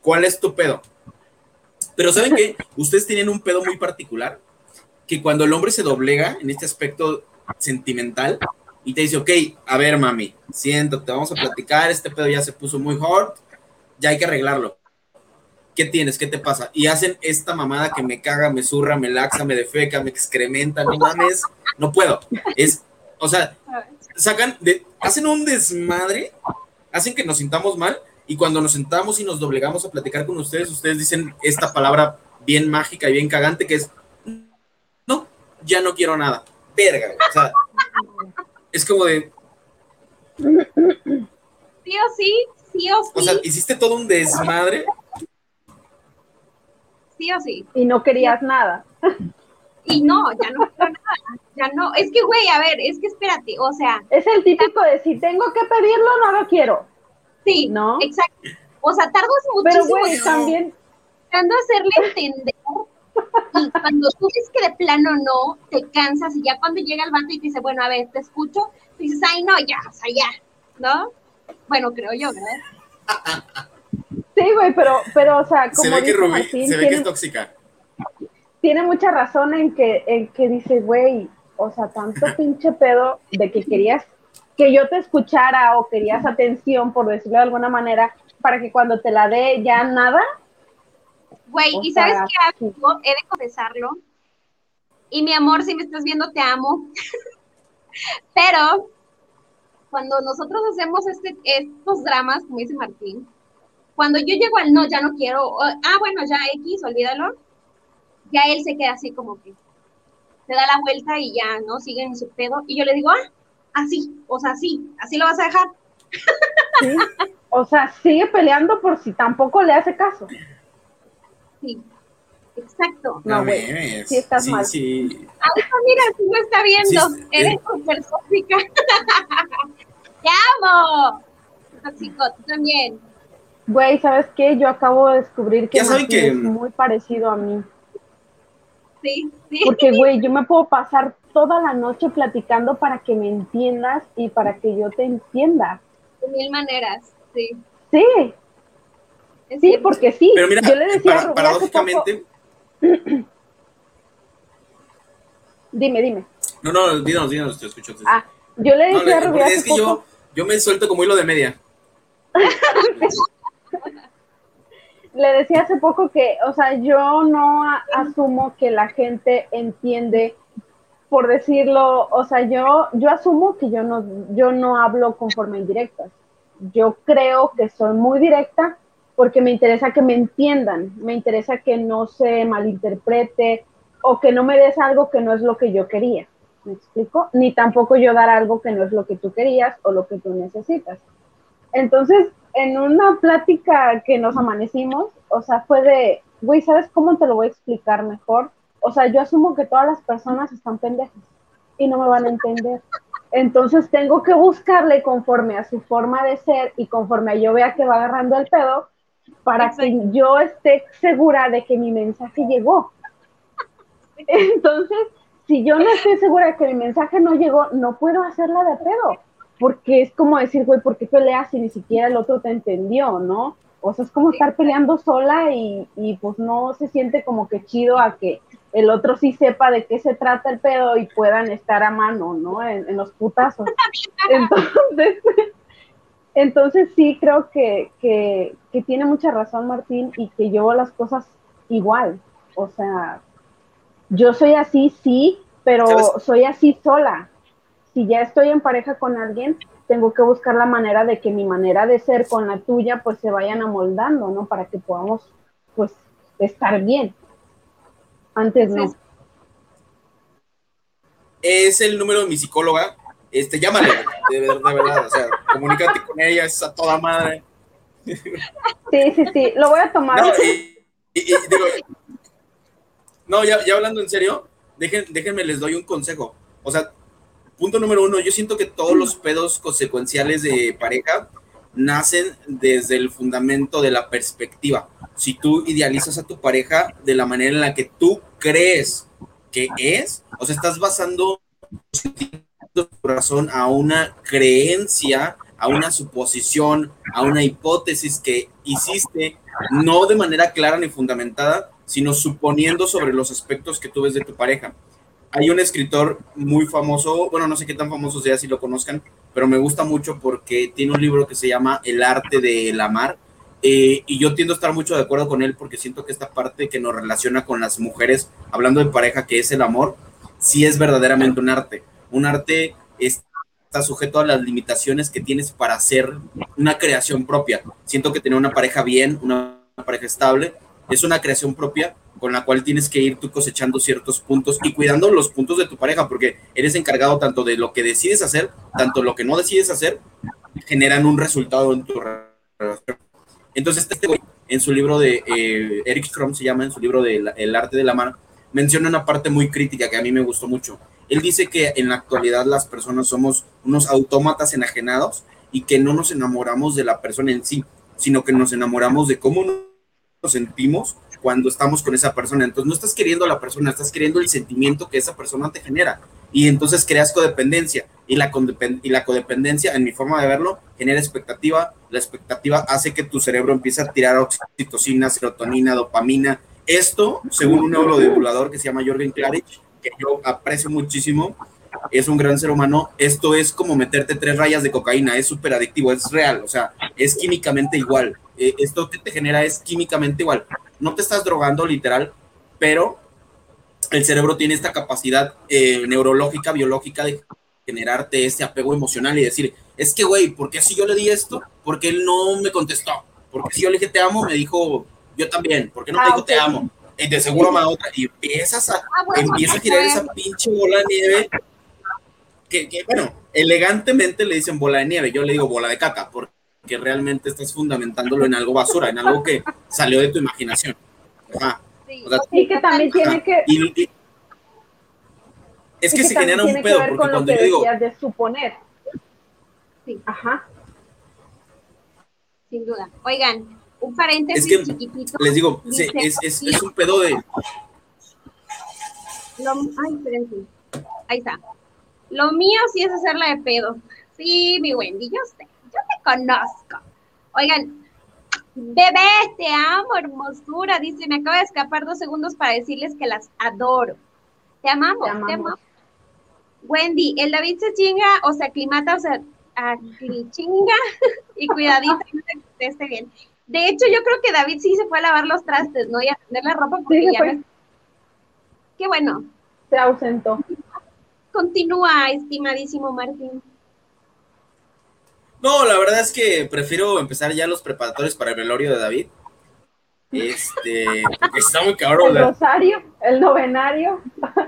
¿cuál es tu pedo? Pero ¿saben qué? Ustedes tienen un pedo muy particular, que cuando el hombre se doblega en este aspecto sentimental y te dice, ok, a ver, mami, siéntate, vamos a platicar, este pedo ya se puso muy hot, ya hay que arreglarlo. ¿Qué tienes? ¿Qué te pasa? Y hacen esta mamada que me caga, me zurra, me laxa, me defeca, me excrementa, no mames, no puedo. Es, o sea, sacan, de, hacen un desmadre, hacen que nos sintamos mal y cuando nos sentamos y nos doblegamos a platicar con ustedes, ustedes dicen esta palabra bien mágica y bien cagante que es, no, ya no quiero nada. Verga, o sea, es como de, Sí o sí, sí o sí, o sea, hiciste todo un desmadre sí o sí. Y no querías nada. Y no, ya no quiero nada, ya no. Es que, güey, a ver, es que espérate, o sea, Es el típico de si tengo que pedirlo, no lo quiero. sí, ¿No? exacto. O sea, tardas Pero, muchísimo güey, en- también, tratando de hacerle entender. Y cuando tú ves que de plano no, te cansas y ya cuando llega el vato y te dice, bueno, a ver, te escucho, dices, ay, no, ya, o sea, ya, ¿no? Bueno, creo yo, ¿verdad? sí, güey, pero, pero, o sea, como se ve que Rubí, Martín, se ve que es tóxica. Tiene mucha razón en que, en que dice, güey, o sea, tanto pinche pedo de que querías que yo te escuchara o querías atención, por decirlo de alguna manera, para que cuando te la dé ya nada. Güey, ¿y sabes sea, qué hago? He de confesarlo. Y mi amor, si me estás viendo, te amo. Pero cuando nosotros hacemos este, estos dramas, como dice Martín, cuando yo llego al no, ya no quiero, o- ah, bueno, ya X, olvídalo, ya él se queda así como que se da la vuelta y ya, ¿no? Sigue en su pedo. Y yo le digo, ah, así, o sea, sí, así lo vas a dejar. ¿sí? O sea, sigue peleando por si tampoco le hace caso. Sí, exacto. No, No güey, mames. sí estás sí, mal. sí. Ah, mira, sí lo está viendo. Sí, Eres eh. súper tóxica. ¡Te amo! Tóxico, tú también. Güey, ¿sabes qué? Yo acabo de descubrir que Ya saben que- es muy parecido a mí. Sí, sí. Porque, güey, yo me puedo pasar toda la noche platicando para que me entiendas y para que yo te entienda. De mil maneras, sí. Sí, Es sí, porque sí. Pero mira, yo le decía a para- Rubí hace paradójicamente, poco- Dime, dime. no, no, díganos, díganos, te escucho. te- Ah, yo le No, decía a Rubí porque hace es que poco- yo, yo me suelto como hilo de media. le decía hace poco que, o sea, yo no asumo que la gente entiende, por decirlo, o sea, yo, yo asumo que yo no, yo no hablo conforme indirectas. Yo creo que soy muy directa porque me interesa que me entiendan, me interesa que no se malinterprete o que no me des algo que no es lo que yo quería. ¿Me explico? Ni tampoco yo dar algo que no es lo que tú querías o lo que tú necesitas. Entonces, en una plática que nos amanecimos, o sea, fue de, güey, ¿sabes cómo te lo voy a explicar mejor? O sea, yo asumo que todas las personas están pendejas y no me van a entender. Entonces tengo que buscarle conforme a su forma de ser y conforme a yo vea que va agarrando el pedo para que yo esté segura de que mi mensaje llegó. Entonces, si yo no estoy segura de que mi mensaje no llegó, no puedo hacerla de pedo porque es como decir, güey, ¿por qué peleas si ni siquiera el otro te entendió, no? O sea, es como estar peleando sola y, y pues no se siente como que chido a que el otro sí sepa de qué se trata el pedo y puedan estar a mano, ¿no? En, en los putazos. Entonces, entonces sí creo que, que, que tiene mucha razón Martín y que yo las cosas igual. O sea, yo soy así, sí, pero ¿Sabes? soy así sola si ya estoy en pareja con alguien, tengo que buscar la manera de que mi manera de ser con la tuya pues se vayan amoldando, ¿no? Para que podamos pues estar bien. Antes no. Es el número de mi psicóloga. Este, llámale, de, ver- de verdad, o sea, comunícate con ella, es a toda madre. Sí, sí, sí, lo voy a tomar. No, y- y- y digo, no, ya, ya hablando en serio, dejen, déjenme, les doy un consejo. O sea, punto número uno, yo siento que todos los pedos consecuenciales de pareja nacen desde el fundamento de la perspectiva. Si tú idealizas a tu pareja de la manera en la que tú crees que es, o sea, estás basando tu corazón a una creencia, a una suposición, a una hipótesis que hiciste, no de manera clara ni fundamentada, sino suponiendo sobre los aspectos que tú ves de tu pareja. Hay un escritor muy famoso, bueno, no sé qué tan famoso sea si lo conozcan, pero me gusta mucho porque tiene un libro que se llama El arte del amar. eh, y yo tiendo a estar mucho de acuerdo con él porque siento que esta parte que nos relaciona con las mujeres, hablando de pareja, que es el amor, sí es verdaderamente un arte. Un arte está sujeto a las limitaciones que tienes para hacer una creación propia. Siento que tener una pareja bien, una pareja estable, es una creación propia con la cual tienes que ir tú cosechando ciertos puntos y cuidando los puntos de tu pareja, porque eres encargado tanto de lo que decides hacer, tanto lo que no decides hacer, generan un resultado en tu relación. Entonces, este güey, en su libro de eh, Eric Fromm, se llama, en su libro de El arte de la mano, menciona una parte muy crítica que a mí me gustó mucho. Él dice que en la actualidad las personas somos unos autómatas enajenados y que no nos enamoramos de la persona en sí, sino que nos enamoramos de cómo nos sentimos cuando estamos con esa persona. Entonces no estás queriendo a la persona, estás queriendo el sentimiento que esa persona te genera. Y entonces creas codependencia. Y la, codependencia, en mi forma de verlo, genera expectativa. La expectativa hace que tu cerebro empiece a tirar oxitocina, serotonina, dopamina. Esto, según un neurodivulgador que se llama Jorgen Klarich, que yo aprecio muchísimo, es un gran ser humano. Esto es como meterte tres rayas de cocaína, es súper adictivo, es real, o sea, es químicamente igual. Eh, esto que te genera es químicamente igual. No te estás drogando literal, pero el cerebro tiene esta capacidad eh, neurológica, biológica de generarte ese apego emocional y decir, es que, güey, ¿por qué si yo le di esto? Porque él no me contestó. Porque si yo le dije te amo, me dijo yo también. ¿Por qué no Ah, dijo ok. te amo? Y de seguro me otra. Y empiezas a, Ah, bueno, empieza a girar esa pinche bola de nieve que, que, bueno, elegantemente le dicen bola de nieve, yo le digo bola de caca, porque realmente estás fundamentándolo en algo basura, en algo que salió de tu imaginación. Ajá. Sí. O sea, Y que también tiene que, Y- y- es que se genera un que pedo, porque con lo cuando que yo digo, de suponer. Sí. Ajá. Sin duda. Oigan, un paréntesis Es que chiquitito. les digo, es, es, sí, es un pedo de, lo- ay, espérense. Ahí está. Lo mío sí es hacerla de pedo. Sí, mi Wendy, yo sé. Yo te conozco. Oigan, bebé, te amo, hermosura. Dice, me acaba de escapar dos segundos para decirles que las adoro. Te amamos, te amamos. Te amamos. Wendy, el David se chinga o se aclimata o se chinga y cuidadito que esté bien. De hecho, yo creo que David sí se fue a lavar los trastes, ¿no? Y a tender la ropa porque ya Qué bueno. Se ausentó. Continúa, estimadísimo Martín. No, la verdad es que prefiero empezar ya los preparatorios para el velorio de David. Este, está muy cabrón. El rosario, el novenario.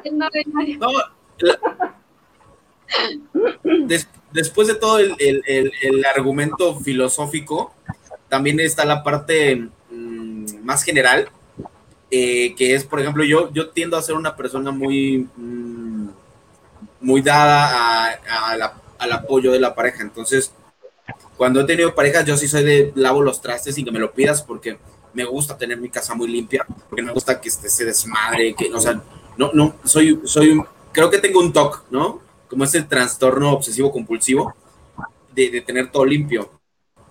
El novenario. No, después de todo el, argumento filosófico, también está la parte mm, más general, eh, que es, por ejemplo, yo, yo tiendo a ser una persona muy, mm, muy dada al apoyo de la pareja. Entonces, cuando he tenido parejas, yo sí soy de lavo los trastes y que me lo pidas porque me gusta tener mi casa muy limpia, porque me gusta que este, se desmadre, que, o sea, no, no, soy, soy, creo que tengo un TOC, ¿no? como ese trastorno obsesivo compulsivo de, tener todo limpio.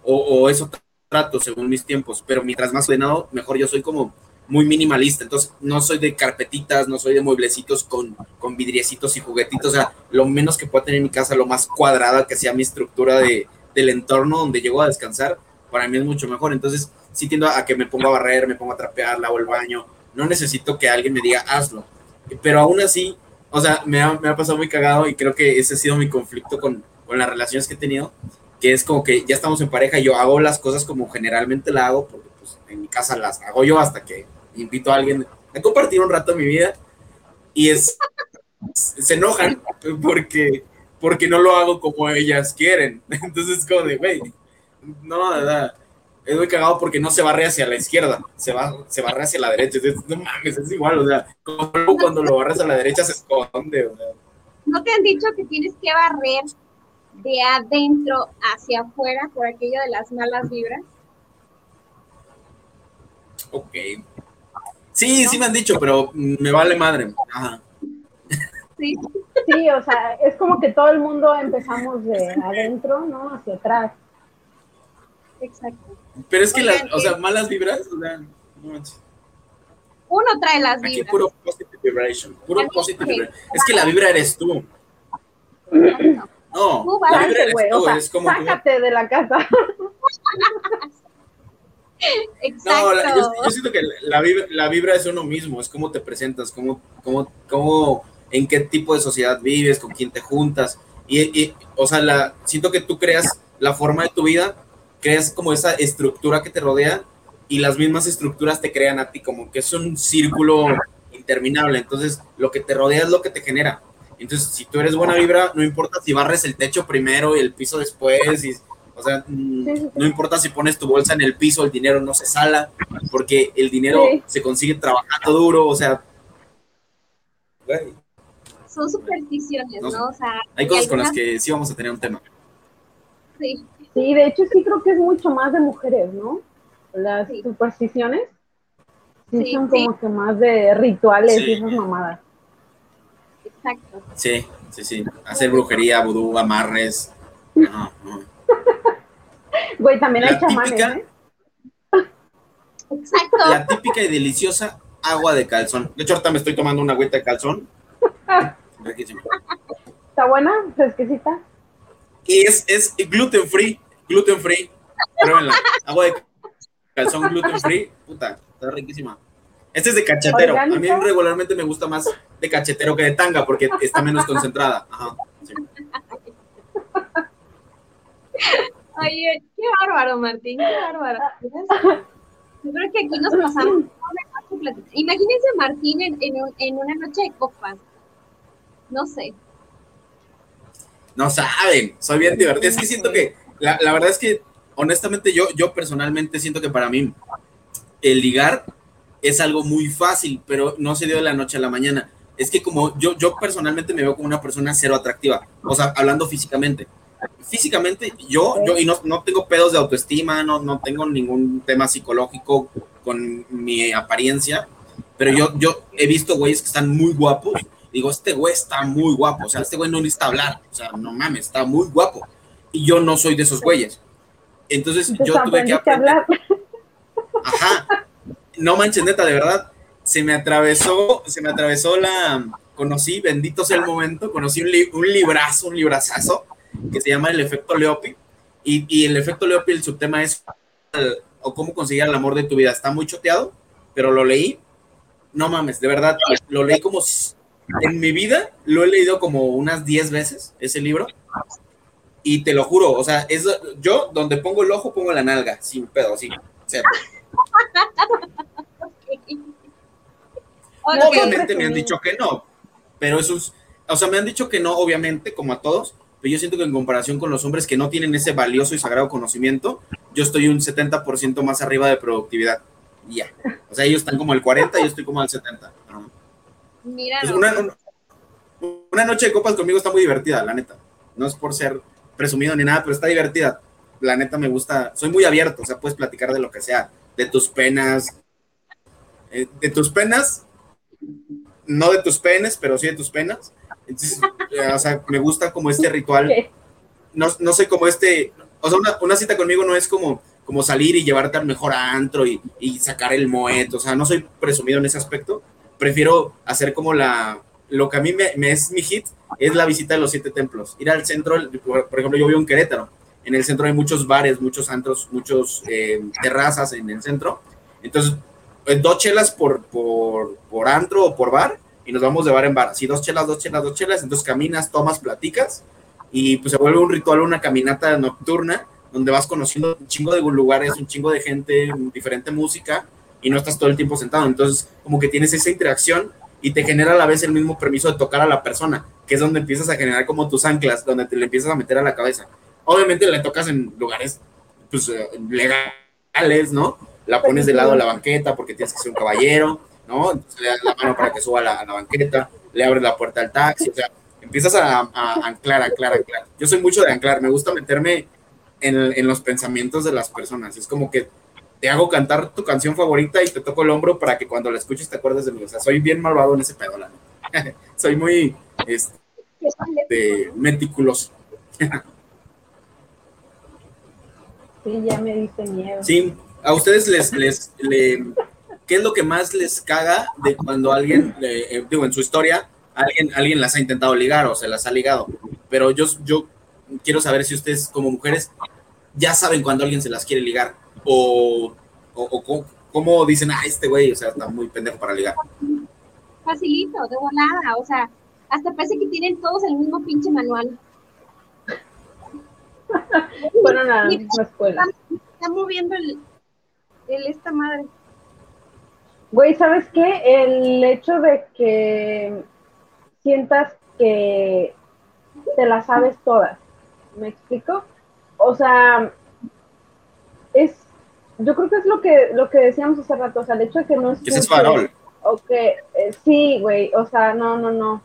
O, eso trato según mis tiempos, pero mientras más ordenado, mejor yo soy como muy minimalista. Entonces, no soy de carpetitas, no soy de mueblecitos con, con vidriecitos y juguetitos. O sea, lo menos que pueda tener en mi casa, lo más cuadrada que sea mi estructura de, del entorno donde llego a descansar, para mí es mucho mejor. Entonces, sí tiendo a que me ponga a barrer, me ponga a trapear, lavo el baño. No necesito que alguien me diga hazlo. Pero aún así, o sea, me ha, pasado muy cagado y creo que ese ha sido mi conflicto con, con, las relaciones que he tenido, que es como que ya estamos en pareja y yo hago las cosas como generalmente la hago, porque pues, en mi casa las hago yo hasta que invito a alguien a compartir un rato de mi vida y es, se enojan porque, porque no lo hago como ellas quieren. Entonces, como de, güey, no, verdad es muy cagado porque no se barre hacia la izquierda, se, va, se barre hacia la derecha. no mames, es igual, o sea, como cuando lo barres a la derecha se esconde. O sea. ¿No te han dicho que tienes que barrer de adentro hacia afuera por aquello de las malas vibras? Ok. Sí, sí me han dicho, pero me vale madre. Ajá. Sí. sí, o sea, es como que todo el mundo empezamos de adentro, ¿no? Hacia atrás. Exacto. Pero es que, las, o sea, malas vibras, o sea, no Uno trae las vibras. Aquí puro positive vibration, puro positive vibration. Es que la vibra eres tú. No, la vibra eres tú, es como sácate de la casa. Exacto. No, yo, siento que la vibra, la vibra es uno mismo, es cómo te presentas, cómo, cómo, cómo, en qué tipo de sociedad vives, con quién te juntas. Y, y, o sea, la, siento que tú creas la forma de tu vida creas como esa estructura que te rodea y las mismas estructuras te crean a ti, como que es un círculo interminable. Entonces, lo que te rodea es lo que te genera. Entonces, si tú eres buena vibra, no importa si barres el techo primero y el piso después, y, o sea, mm, no importa si pones tu bolsa en el piso, el dinero no se sala, porque el dinero se consigue trabajando duro, o sea... Son supersticiones, ¿no? O sea, hay cosas con las que sí vamos a tener un tema. Sí. Sí, de hecho sí creo que es mucho más de mujeres, ¿no? Las supersticiones sí, son como que más de rituales y esas mamadas. Exacto. Sí, sí, sí. Hacer brujería, vudú, amarres. Güey, también hay chamanes, ¿eh? Exacto. La típica y deliciosa agua de calzón. De hecho, ahorita me estoy tomando una agüita de calzón. ¿Está buena? ¿Fresquecita? Y es, es gluten free, gluten free. Pruébenla. Agua de calzón gluten free. Puta, está riquísima. Este es de cachetero. A mí regularmente me gusta más de cachetero que de tanga porque está menos concentrada. Ajá. Oye, qué bárbaro, Martín, qué bárbaro. Yo creo que aquí nos pasamos. Imagínense Martín en, en, en una noche de copas. No sé, no saben, soy bien divertido. Es que siento que, la, verdad es que, honestamente, yo, yo personalmente siento que para mí el ligar es algo muy fácil, pero no se dio de la noche a la mañana. Es que como yo, yo personalmente me veo como una persona cero atractiva, o sea, hablando físicamente. Físicamente, yo, yo y no, no tengo pedos de autoestima, no, no tengo ningún tema psicológico con mi apariencia, pero yo, yo he visto güeyes que están muy guapos digo, este güey está muy guapo, o sea, este güey no necesita hablar, o sea, no mames, está muy guapo. Y yo no soy de esos güeyes. Entonces Entonces yo tuve que aprender. hablar. Ajá. No manches, neta, de verdad. Se me atravesó, se me atravesó la. Conocí, bendito sea el momento, conocí un, li- un librazo, un librazazo, que se llama El efecto Leopi. Y, y el efecto Leopi, el subtema es. el- o cómo conseguir el amor de tu vida. Está muy choteado, pero lo leí. No mames, de verdad, lo leí como. En mi vida lo he leído como unas 10 veces, ese libro. Y te lo juro, o sea, es yo donde pongo el ojo, pongo la nalga, sin pedo, sí. O sea, Ok, Obviamente me han dicho que no, pero eso es, o sea, me han dicho que no, obviamente, como a todos, pero yo siento que en comparación con los hombres que no tienen ese valioso y sagrado conocimiento, yo estoy un 70% más arriba de productividad. Ya. O sea, ellos están como el 40 y yo estoy como al 70. Mira, Pues una, noche de copas conmigo está muy divertida, la neta. No es por ser presumido ni nada, pero está divertida. La neta me gusta, soy muy abierto, o sea, puedes platicar de lo que sea, de tus penas, eh, de tus penas, no de tus penes, pero sí de tus penas. Entonces, eh, o sea, me gusta como este ritual no, no sé cómo este, o sea, una, una cita conmigo no es como, como salir y llevarte al mejor antro y, y sacar el moeto, o sea, no soy presumido en ese aspecto, prefiero hacer como la, lo que a mí me, me es mi hit, es la visita de los siete templos, ir al centro, por, ejemplo, yo vivo en Querétaro, en el centro hay muchos bares, muchos antros, muchos eh, terrazas en el centro, entonces, eh, dos chelas por, por, por antro o por bar, y nos vamos de bar en bar, así dos chelas, dos chelas, dos chelas, entonces caminas, tomas, platicas, y pues se vuelve un ritual, una caminata nocturna, donde vas conociendo un chingo de lugares, un chingo de gente, diferente música, y no estás todo el tiempo sentado. Entonces, como que tienes esa interacción y te genera a la vez el mismo permiso de tocar a la persona, que es donde empiezas a generar como tus anclas, donde te le empiezas a meter a la cabeza. Obviamente le tocas en lugares pues, eh, legales, ¿no? La pones de lado a la banqueta porque tienes que ser un caballero, ¿no? Entonces le das la mano para que suba a la, a la banqueta, le abres la puerta al taxi, o sea, empiezas a, a anclar, anclar, anclar. Yo soy mucho de anclar, me gusta meterme en, en los pensamientos de las personas. Es como que te hago cantar tu canción favorita y te toco el hombro para que cuando la escuches te acuerdes de mí. O sea, soy bien malvado en ese pedo, la neta. soy muy este, meticuloso. Sí, ya me diste miedo. Sí, a ustedes les, les, le- ¿qué es lo que más les caga de cuando alguien, le- eh, digo, en su historia, alguien, alguien las ha intentado ligar o se las ha ligado? Pero yo, yo quiero saber si ustedes como mujeres ya saben cuando alguien se las quiere ligar o, o, o cómo, cómo dicen, ah, este güey, o sea, está muy pendejo para ligar. facilito, de volada, o sea, hasta parece que tienen todos el mismo pinche manual. Fueron a la misma escuela. Está moviendo el, el esta madre. Güey, ¿sabes qué? El hecho de que sientas que te las sabes todas. ¿Me explico? O sea, es, yo creo que es lo que, lo que decíamos hace rato, o sea, el hecho de que no Que ese es farol. O que, eh, sí, güey, o sea, no, no, no.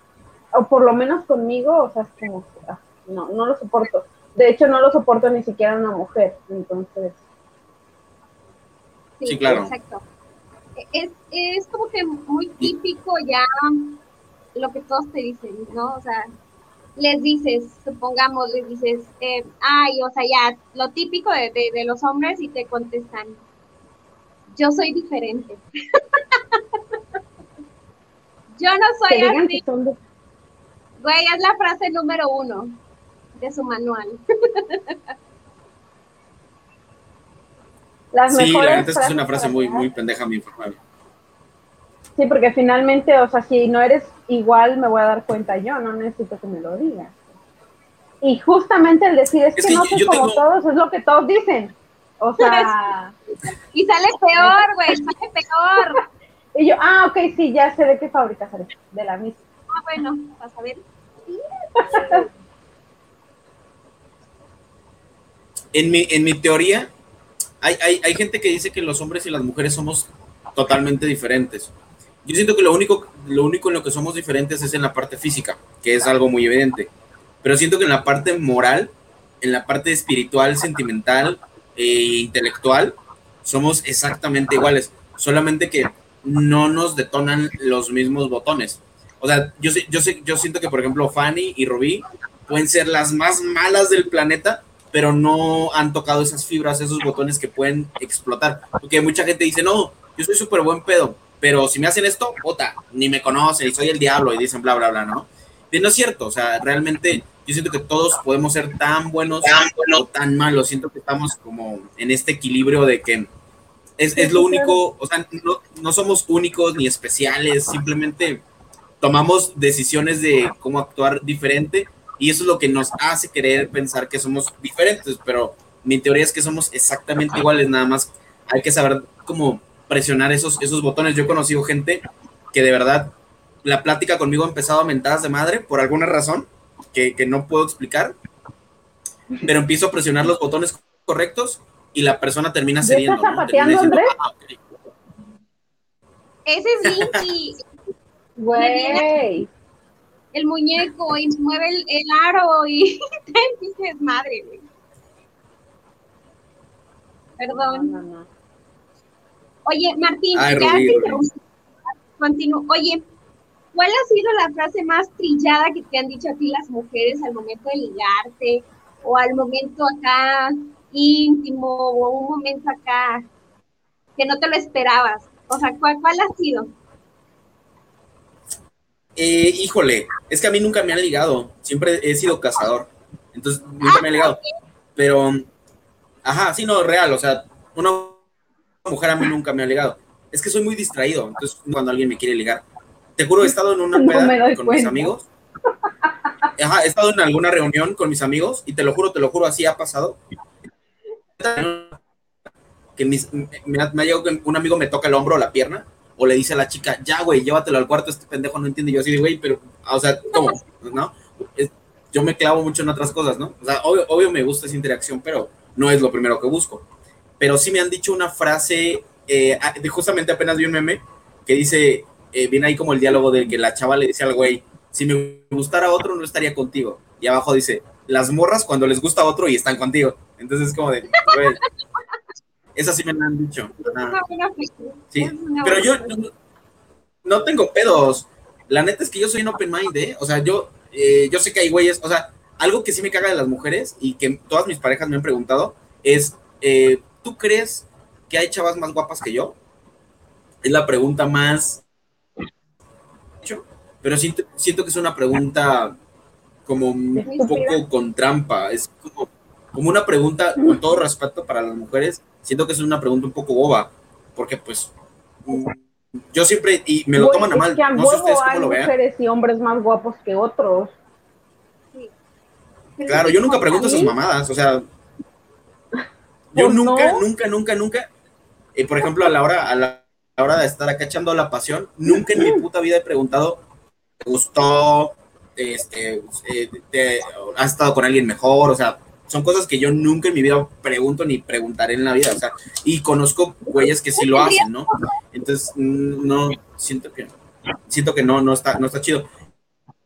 O por lo menos conmigo, o sea, es como, ah, no, no lo soporto. De hecho, no lo soporto ni siquiera una mujer, entonces. Sí, claro. Exacto. Es, es como que muy típico ya lo que todos te dicen, ¿no? O sea, les dices, supongamos, les dices, eh, ay, o sea, ya, lo típico de, de, de los hombres y te contestan, yo soy diferente. yo no soy así. Güey, es la frase número uno de su manual. las Sí, mejores la neta es que es una frase muy, muy pendeja, mi informal. Sí, porque finalmente, o sea, si no eres igual, me voy a dar cuenta yo, no necesito que me lo digas. Y justamente el decir es, Es que, que no soy como tengo- todos, es lo que todos dicen. O sea, Y sale peor, güey, sale peor. y yo, ah, ok, sí, ya sé de qué fábrica sale, de la misma. Ah, bueno, vas a ver. En mi, en mi teoría, hay, hay, hay gente que dice que los hombres y las mujeres somos totalmente diferentes. Yo siento que lo único, lo único en lo que somos diferentes es en la parte física, que es algo muy evidente. Pero siento que en la parte moral, en la parte espiritual, sentimental e intelectual, somos exactamente iguales. Solamente que no nos detonan los mismos botones. O sea, yo, yo, yo siento que, por ejemplo, Fanny y Rubí pueden ser las más malas del planeta, pero no han tocado esas fibras, esos botones que pueden explotar. Porque mucha gente dice, no, yo soy súper buen pedo, pero si me hacen esto, puta, ni me conocen soy el diablo y dicen bla, bla, bla, ¿no? Y no es cierto, o sea, realmente yo siento que todos podemos ser tan buenos o tan malos. Siento que estamos como en este equilibrio de que es, es lo único, o sea, no, no, somos únicos ni especiales, simplemente tomamos decisiones de cómo actuar diferente y eso es lo que nos hace querer pensar que somos diferentes, pero mi teoría es que somos exactamente iguales, nada más hay que saber cómo presionar esos, esos botones. Yo he conocido gente que de verdad la plática conmigo ha empezado a mentadas de madre por alguna razón que, que no puedo explicar, pero empiezo a presionar los botones correctos y la persona termina cediendo. ¿Estás zapateando, Andrés? Ah, Ese es. Güey. El muñeco y mueve el, el aro y te dices madre, güey. Perdón. No, no, no. Oye, Martín, Ay, ya Rubí. Continúo. Oye, ¿cuál ha sido la frase más trillada que te han dicho a ti las mujeres al momento de ligarte? O al momento acá íntimo, o un momento acá que no te lo esperabas. O sea, ¿cuál, cuál ha sido? Eh, híjole, es que a mí nunca me han ligado, siempre he sido cazador, entonces nunca me han ligado, pero, ajá, sí, no, real, o sea, una mujer a mí nunca me ha ligado, es que soy muy distraído, entonces cuando alguien me quiere ligar, te juro, he estado en una No peda con mis amigos, ajá, he estado en alguna reunión con mis amigos, y te lo juro, te lo juro, así ha pasado, que mis- me, ha, me ha llegado que un amigo me toca el hombro o la pierna, o le dice a la chica, ya, güey, llévatelo al cuarto, este pendejo no entiende. Yo así de, güey, pero, o sea, ¿cómo? ¿No? Es- yo me clavo mucho en otras cosas, ¿no? O sea, obvio, obvio me gusta esa interacción, pero no es lo primero que busco. Pero sí me han dicho una frase, eh, de justamente apenas vi un meme que dice, eh, viene ahí como el diálogo de que la chava le dice al güey, si me gustara otro no estaría contigo. Y abajo dice, las morras cuando les gusta otro y están contigo. Entonces es como de, güey, esa sí me la han dicho. Sí, pero yo no tengo pedos. La neta es que yo soy un open mind, ¿eh? O sea, yo, eh, yo sé que hay güeyes, o sea, algo que sí me caga de las mujeres y que todas mis parejas me han preguntado es, eh, ¿tú crees que hay chavas más guapas que yo? Es la pregunta más... Pero siento, siento que es una pregunta como un poco con trampa. Es como, como una pregunta, con todo respeto para las mujeres, siento que es una pregunta un poco boba. Porque pues yo siempre, y me lo toman a mal, no sé ustedes hay cómo lo vean. mujeres y hombres más guapos que otros. Claro, yo nunca pregunto esas mamadas, o sea, yo nunca, no. nunca, nunca, nunca, eh, por ejemplo, a la hora, a la, a la hora de estar acá echando la pasión, nunca en mi puta vida he preguntado, ¿te gustó? Este, eh, te- ¿Has estado con alguien mejor? O sea, son cosas que yo nunca en mi vida pregunto ni preguntaré en la vida, o sea, y conozco güeyes que sí lo hacen, ¿no? Entonces, mm, no, siento que, siento que no, no está, no está chido.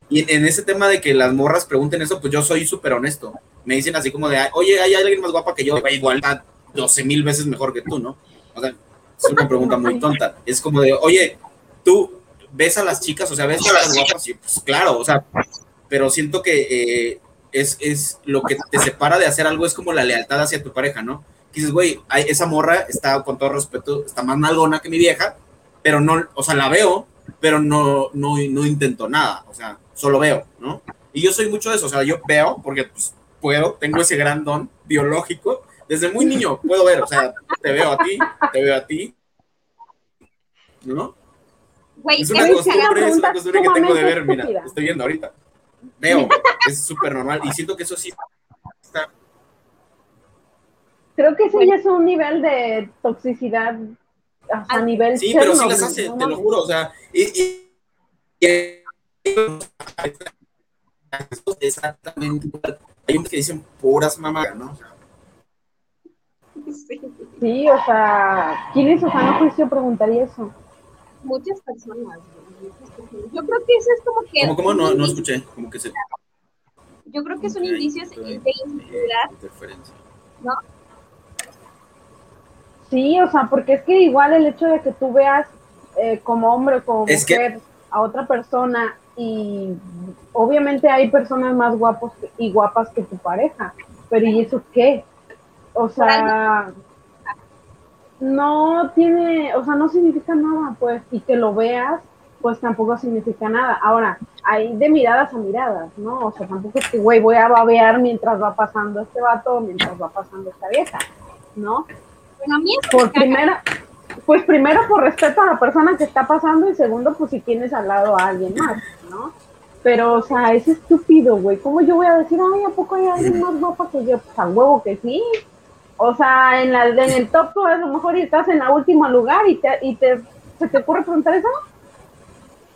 Y en, en ese tema de que las morras pregunten eso, pues yo soy súper honesto. Me dicen así como de, oye, ¿hay alguien más guapa que yo? Igual está 12 mil veces mejor que tú, ¿no? O sea, es una pregunta muy tonta. Es como de, oye, tú ves a las chicas, o sea, ves a las guapas, y pues claro, o sea, pero siento que eh, es, es lo que te separa de hacer algo, es como la lealtad hacia tu pareja, ¿no? Que dices, güey, esa morra está, con todo respeto, está más nalgona que mi vieja, pero no, o sea, la veo, pero no, no, no intento nada, o sea, solo veo, ¿no? Y yo soy mucho de eso, o sea, yo veo, porque pues puedo, tengo ese gran don biológico, desde muy niño puedo ver, o sea, te veo a ti, te veo a ti, ¿no? Güey, Es qué una costumbre, es una costumbre que tengo de ver, mira, estoy viendo ahorita. Veo, es súper normal y siento que eso sí está Creo que ese ya es un nivel de toxicidad a nivel Sí, pero sí las hace, no te lo juro, o sea, y, y- y- exactamente igual. Hay unos que dicen puras mamadas, ¿no? O sea, Sí, Sí, o sea, ¿quién en su sano juicio preguntaría eso? muchas personas. güey, muchas personas. Yo creo que eso es como que. ¿Cómo, cómo? No, no escuché, como que se... Yo creo que es un Ok, indicio ok, de inseguridad. interferencia. Sí, o sea, porque es que igual el hecho de que tú veas eh, como hombre o como Es que- mujer a otra persona y obviamente hay personas más guapos y guapas que tu pareja, pero ¿y eso qué? O sea, no tiene, o sea, no significa nada, pues, y que lo veas, pues tampoco significa nada. Ahora, hay de miradas a miradas, ¿no? O sea, tampoco es que, güey, voy a babear mientras va pasando este vato mientras va pasando esta vieja, ¿no? Bueno, a mí eso Por me caga. primera, pues primero por respeto a la persona que está pasando y segundo, pues si tienes al lado a alguien más, ¿no? Pero, o sea, es estúpido, güey. ¿Cómo yo voy a decir, ay, ¿a poco hay alguien más guapa que yo? Pues a huevo que sí. O sea, en, la, en el top a lo mejor estás en el último lugar y, te, y te, se te ocurre preguntar eso.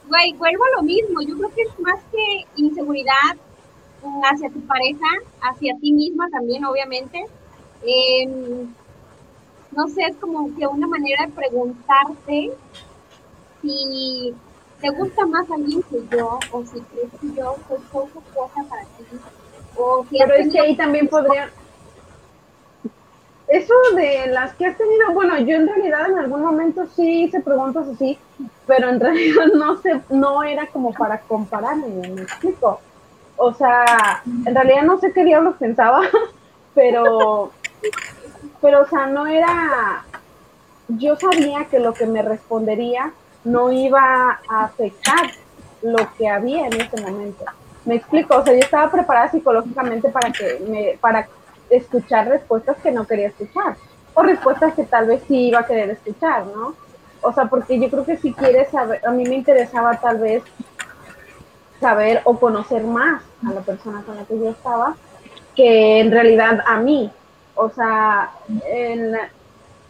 Güey, vuelvo a lo mismo. Yo creo que es más que inseguridad mm, hacia tu pareja, hacia ti misma también, obviamente. Em, no sé, es como que una manera de preguntarte si te gusta más alguien que yo, o si crees que yo soy poca cosa para ti, o si Pero es que ahí también podría... Eso de las que has tenido, bueno, yo en realidad en algún momento sí hice preguntas así, pero en realidad no sé, no era como para compararme, me explico. O sea, en realidad no sé qué diablos pensaba, pero, pero, o sea, no era, yo sabía que lo que me respondería no iba a afectar lo que había en ese momento. Me explico, o sea, yo estaba preparada psicológicamente para que me, para escuchar respuestas que no quería escuchar, o respuestas que tal vez sí iba a querer escuchar, ¿no? O sea, porque yo creo que si quieres saber, a mí me interesaba tal vez saber o conocer más a la persona con la que yo estaba, que en realidad a mí. O sea, en,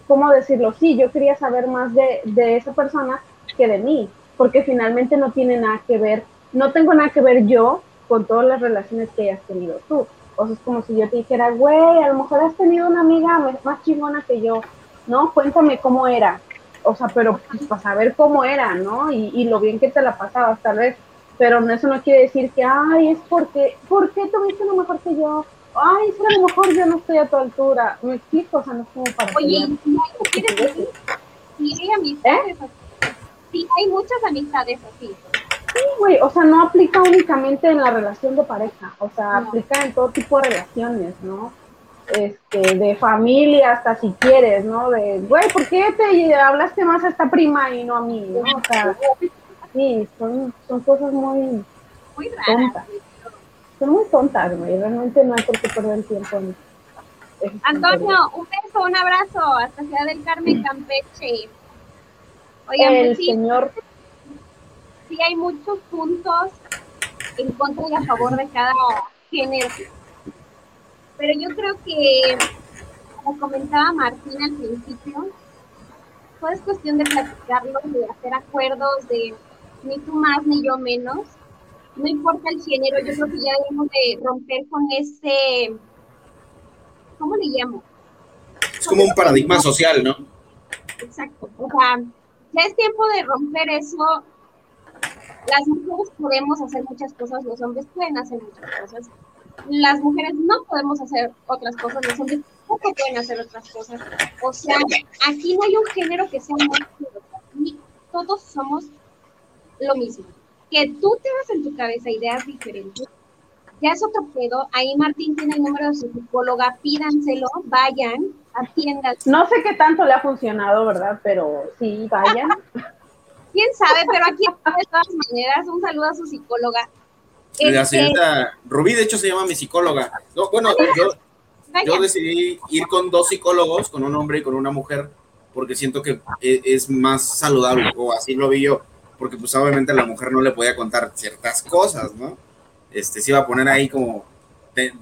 ¿cómo decirlo? Sí, yo quería saber más de, de esa persona que de mí, porque finalmente no tiene nada que ver, no tengo nada que ver yo con todas las relaciones que hayas tenido tú. O sea, es como si yo te dijera, güey, a lo mejor has tenido una amiga más chingona que yo, ¿no? Cuéntame cómo era. O sea, pero pues, para saber cómo era, ¿no? Y, y lo bien que te la pasabas, tal vez. Pero eso no quiere decir que, ay, es porque, ¿por qué tuviste lo mejor que yo? Ay, que a lo mejor yo no estoy a tu altura. Me explico, o sea, no es como para Oye. ¿y si hay mujeres así? Sí, hay amistades así. Sí, hay muchas amistades así. Sí, güey, o sea, no aplica únicamente en la relación de pareja, o sea, No. aplica en todo tipo de relaciones, ¿no? Este, de familia hasta si quieres, ¿no? De, güey, ¿por qué te hablaste más a esta prima y no a mí, ¿no? O sea, sí, son, son cosas muy, Muy raras. tontas. Son muy tontas, güey, realmente no hay por qué perder el tiempo en Antonio, un beso, un abrazo hasta Ciudad del Carmen, Campeche. Oigan. El pues sí, señor, sí hay muchos puntos en contra y a favor de cada género. Pero yo creo que, como comentaba Martín al principio, todo es cuestión de platicarlo, de hacer acuerdos, de ni tú más ni yo menos. No importa el género, yo creo que ya debemos de romper con ese, ¿cómo le llamo? Es como un paradigma social, ¿no? Exacto. O sea, ya es tiempo de romper eso. Las mujeres podemos hacer muchas cosas, los hombres pueden hacer muchas cosas. Las mujeres no podemos hacer otras cosas, los hombres tampoco pueden hacer otras cosas. O sea, aquí no hay un género que sea más todos somos lo mismo. Que tú tengas en tu cabeza ideas diferentes, ya es otro pedo. Ahí Martín tiene el número de su psicóloga, pídanselo, vayan, atiendan. no sé qué tanto le ha funcionado, ¿verdad? Pero sí, vayan. quién sabe, pero aquí de todas maneras, un saludo a su psicóloga. La Este, señorita Rubí, de hecho, se llama mi psicóloga. No, bueno, yo, yo decidí ir con dos psicólogos, con un hombre y con una mujer, porque siento que e- es más saludable, o así lo vi yo, porque pues obviamente a la mujer no le podía contar ciertas cosas, ¿no? Este, se iba a poner ahí como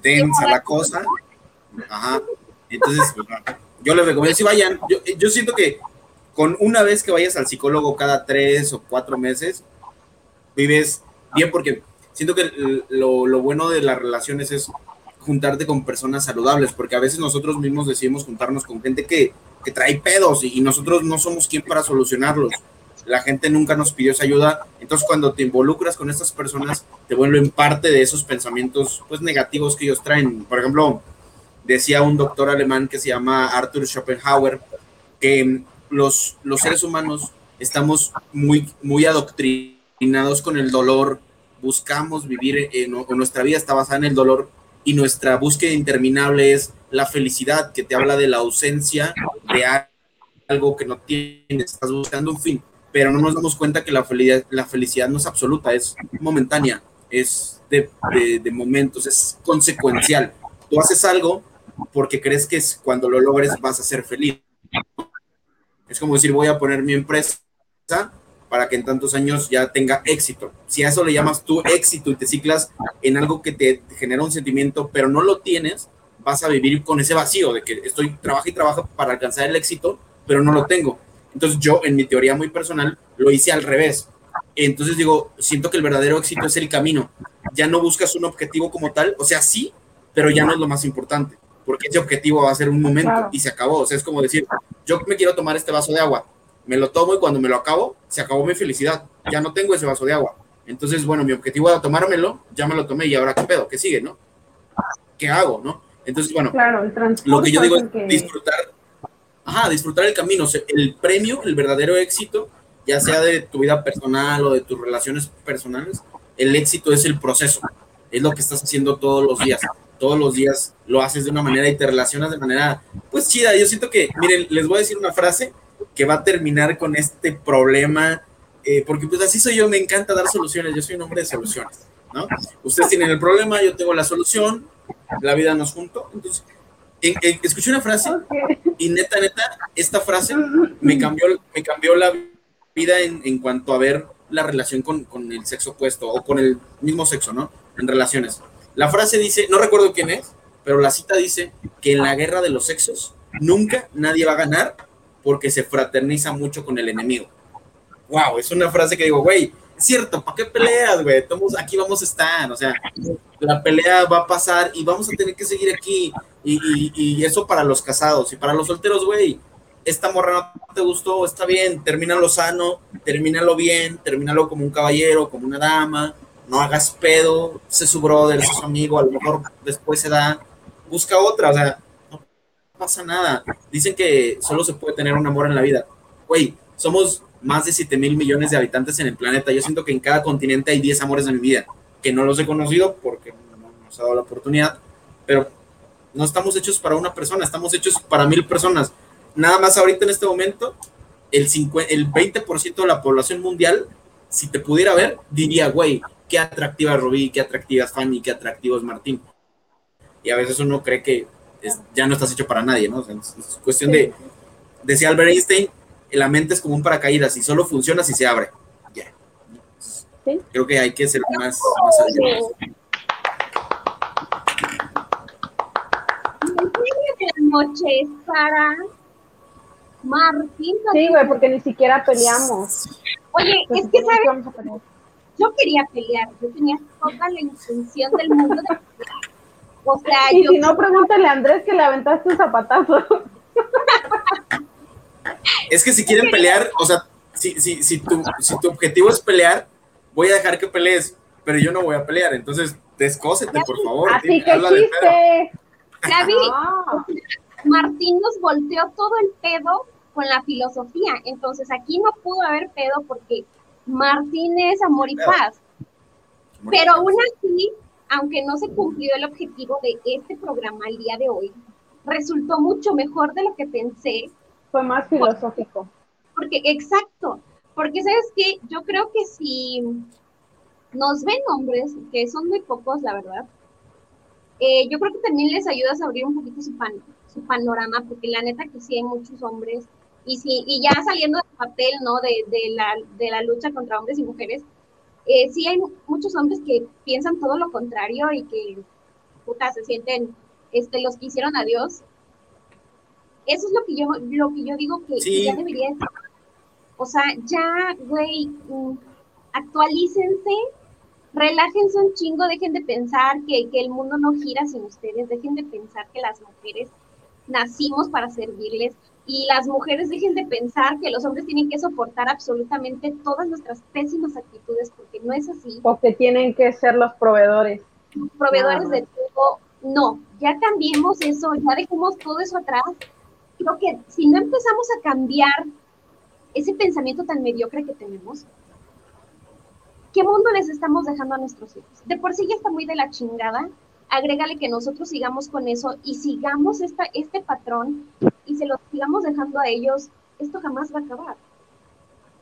densa la cosa. Ajá. Entonces, pues, yo les recomiendo, si vayan, yo, yo siento que con una vez que vayas al psicólogo cada tres o cuatro meses, vives bien porque siento que lo, lo bueno de las relaciones es juntarte con personas saludables, porque a veces nosotros mismos decidimos juntarnos con gente que, que trae pedos y, y nosotros no somos quien para solucionarlos. La gente nunca nos pidió esa ayuda, entonces cuando te involucras con estas personas, te vuelven parte de esos pensamientos pues negativos que ellos traen. Por ejemplo, decía un doctor alemán que se llama Arthur Schopenhauer, que los, los seres humanos estamos muy, muy adoctrinados con el dolor, buscamos vivir, en, o nuestra vida está basada en el dolor, y nuestra búsqueda interminable es la felicidad, que te habla de la ausencia de algo que no tienes, estás buscando un fin, pero no nos damos cuenta que la felicidad, la felicidad no es absoluta, es momentánea, es de, de, momentos, es consecuencial. Tú haces algo porque crees que cuando lo logres vas a ser feliz. Es como decir, voy a poner mi empresa para que en tantos años ya tenga éxito. Si a eso le llamas tú éxito y te ciclas en algo que te, genera un sentimiento, pero no lo tienes, vas a vivir con ese vacío de que estoy trabajo y trabajo para alcanzar el éxito, pero no lo tengo. Entonces yo, en mi teoría muy personal, lo hice al revés. Entonces digo, siento que el verdadero éxito es el camino. Ya no buscas un objetivo como tal, o sea, sí, pero ya no es lo más importante, porque ese objetivo va a ser un momento y se acabó. O sea, es como decir, yo me quiero tomar este vaso de agua, me lo tomo y cuando me lo acabo, se acabó mi felicidad. Ya no tengo ese vaso de agua. Entonces, bueno, mi objetivo era tomármelo, ya me lo tomé y ahora qué pedo, qué sigue, ¿no? ¿Qué hago, no? Entonces, bueno, lo que yo digo es disfrutar, ajá, disfrutar el camino. el premio, el verdadero éxito, ya sea de tu vida personal o de tus relaciones personales, el éxito es el proceso, es lo que estás haciendo todos los días. Todos los días lo haces de una manera y te relacionas de manera, pues chida. Yo siento que, miren, les voy a decir una frase que va a terminar con este problema, eh, porque pues así soy yo, me encanta dar soluciones, yo soy un hombre de soluciones, ¿no? Ustedes tienen el problema, yo tengo la solución, la vida nos junto, entonces, escuché una frase y neta, neta, esta frase me cambió, me cambió la vida en, en cuanto a ver la relación con, con, el sexo opuesto o con el mismo sexo, ¿no? En relaciones. La frase dice, no recuerdo quién es, pero la cita dice que en la guerra de los sexos nunca nadie va a ganar porque se fraterniza mucho con el enemigo. Wow, es una frase que digo, güey, cierto, ¿para qué peleas, güey? Aquí vamos a estar, o sea, la pelea va a pasar y vamos a tener que seguir aquí. Y, eso para los casados y para los solteros, güey. Esta morra no te gustó, está bien, termínalo sano, termínalo bien, termínalo como un caballero, como una dama, no hagas pedo, sé su brother, sé su amigo, a lo mejor después se da, busca otra, o sea, pasa nada. Dicen que solo se puede tener un amor en la vida. Güey, somos más de 7 mil millones de habitantes en el planeta. Yo siento que en cada continente hay 10 amores de mi vida, que no los he conocido porque no nos ha dado la oportunidad, pero no estamos hechos para una persona, estamos hechos para mil personas. Nada más ahorita en este momento, el, 50, el 20% de la población mundial, si te pudiera ver, diría, güey, qué atractiva es Rubí, qué atractiva es Fanny, qué atractivo es Martín. Y a veces uno cree que ya no estás hecho para nadie, ¿no? es, cuestión de, decía Albert Einstein, la mente es como un paracaídas y solo funciona si se abre. Ya. Creo que hay que ser más, más noches para Martín. Sí, güey, porque ni siquiera peleamos. Oye, es que sabes, yo quería pelear, yo tenía toda la intención del mundo de pelear o sea, y si no, pregúntale a Andrés que le aventaste un zapatazo. Es que si quieren pelear, o sea, si, si, si, tu, si tu objetivo es pelear, voy a dejar que pelees, pero yo no voy a pelear. Entonces, descósete, por favor. Así que chiste. Gaby, Martín nos volteó todo el pedo con la filosofía. Entonces, aquí no pudo haber pedo porque Martín es amor y paz. Pero aún así, aunque no se cumplió el objetivo de este programa el día de hoy, resultó mucho mejor de lo que pensé. Fue más filosófico. Porque, exacto, porque sabes que yo creo que si nos ven hombres, que son muy pocos, la verdad, eh, yo creo que también les ayudas a abrir un poquito su, su panorama, porque la neta que sí hay muchos hombres, y, si, y ya saliendo del papel, ¿no? De, de, la, de la lucha contra hombres y mujeres, eh, sí hay muchos hombres que piensan todo lo contrario y que, puta, se sienten este, los que hicieron a Dios. Eso es lo que yo, lo que yo digo que, ya debería O sea, ya, güey, mm, actualícense, relájense un chingo, dejen de pensar que, que el mundo no gira sin ustedes, dejen de pensar que las mujeres nacimos para servirles y las mujeres dejen de pensar que los hombres tienen que soportar absolutamente todas nuestras pésimas actitudes, porque no es así. O que tienen que ser los proveedores. Proveedores de todo. No, ya cambiemos eso, ya dejemos todo eso atrás. Creo que si no empezamos a cambiar ese pensamiento tan mediocre que tenemos, ¿qué mundo les estamos dejando a nuestros hijos? De por sí ya está muy de la chingada agrégale que nosotros sigamos con eso y sigamos esta, este patrón y se lo sigamos dejando a ellos, esto jamás va a acabar.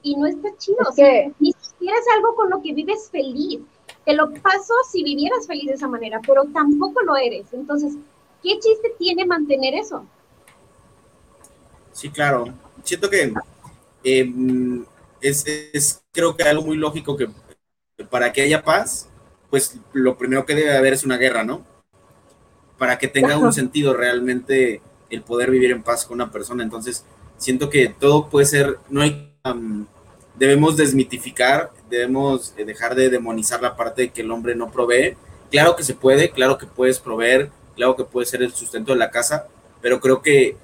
Y no está chido, Es o sea, que- ni siquiera es algo con lo que vives feliz. Te lo paso si vivieras feliz de esa manera, pero tampoco lo eres. Entonces, ¿qué chiste tiene mantener eso? Sí, claro. Siento que eh, es, es, creo que algo muy lógico que para que haya paz, pues lo primero que debe haber es una guerra, ¿no? Para que tenga un sentido realmente el poder vivir en paz con una persona. Entonces, siento que todo puede ser, no hay, um, debemos desmitificar, debemos eh, dejar de demonizar la parte de que el hombre no provee. Claro que se puede, claro que puedes proveer, claro que puede ser el sustento de la casa, pero creo que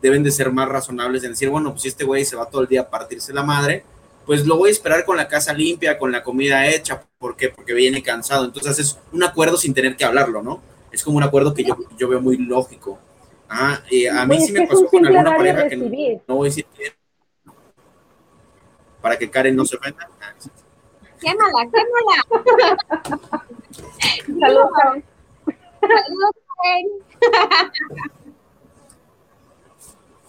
deben de ser más razonables en decir, bueno, pues si este güey se va todo el día a partirse la madre, pues lo voy a esperar con la casa limpia, con la comida hecha, ¿por qué? Porque viene cansado. Entonces es un acuerdo sin tener que hablarlo, ¿no? Es como un acuerdo que yo, yo veo muy lógico. Ah, eh, a mí Güey, sí me pasó con alguna pareja que no, voy a decir para que Karen no se ofenda. Quémala, quémala. Saludos, Karen. Saludos, Karen.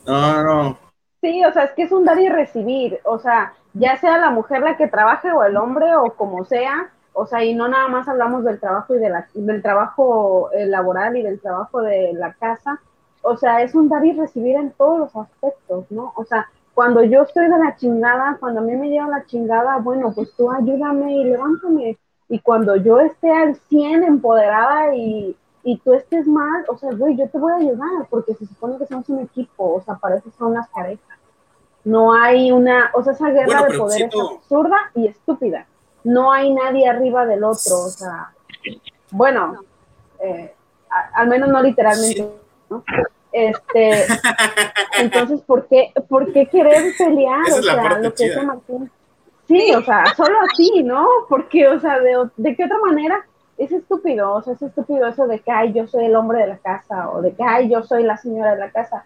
No, no. Sí, o sea, es que es un dar y recibir, o sea, ya sea la mujer la que trabaje o el hombre o como sea, o sea, y no nada más hablamos del trabajo y de la, del trabajo eh, laboral y del trabajo de la casa, o sea, es un dar y recibir en todos los aspectos, ¿no? O sea, cuando yo estoy de la chingada, cuando a mí me lleva la chingada, bueno, pues tú ayúdame y levántame, y cuando yo esté al 100 empoderada y, y tú estés mal, o sea, güey, yo te voy a ayudar, porque se supone que somos un equipo, o sea, para eso son las parejas. No hay una, o sea, esa guerra Bueno, de poder es absurda y estúpida. No hay nadie arriba del otro, o sea, bueno, eh, a- al menos no literalmente, ¿no? Este, entonces, ¿por qué, ¿por qué querer pelear? Esa o sea, lo que dice. Martín. Sí, o sea, solo así, ¿no? Porque, o sea, de, de qué otra manera es estúpido, o sea, es estúpido eso de que, ay, yo soy el hombre de la casa, o de que, ay, yo soy la señora de la casa.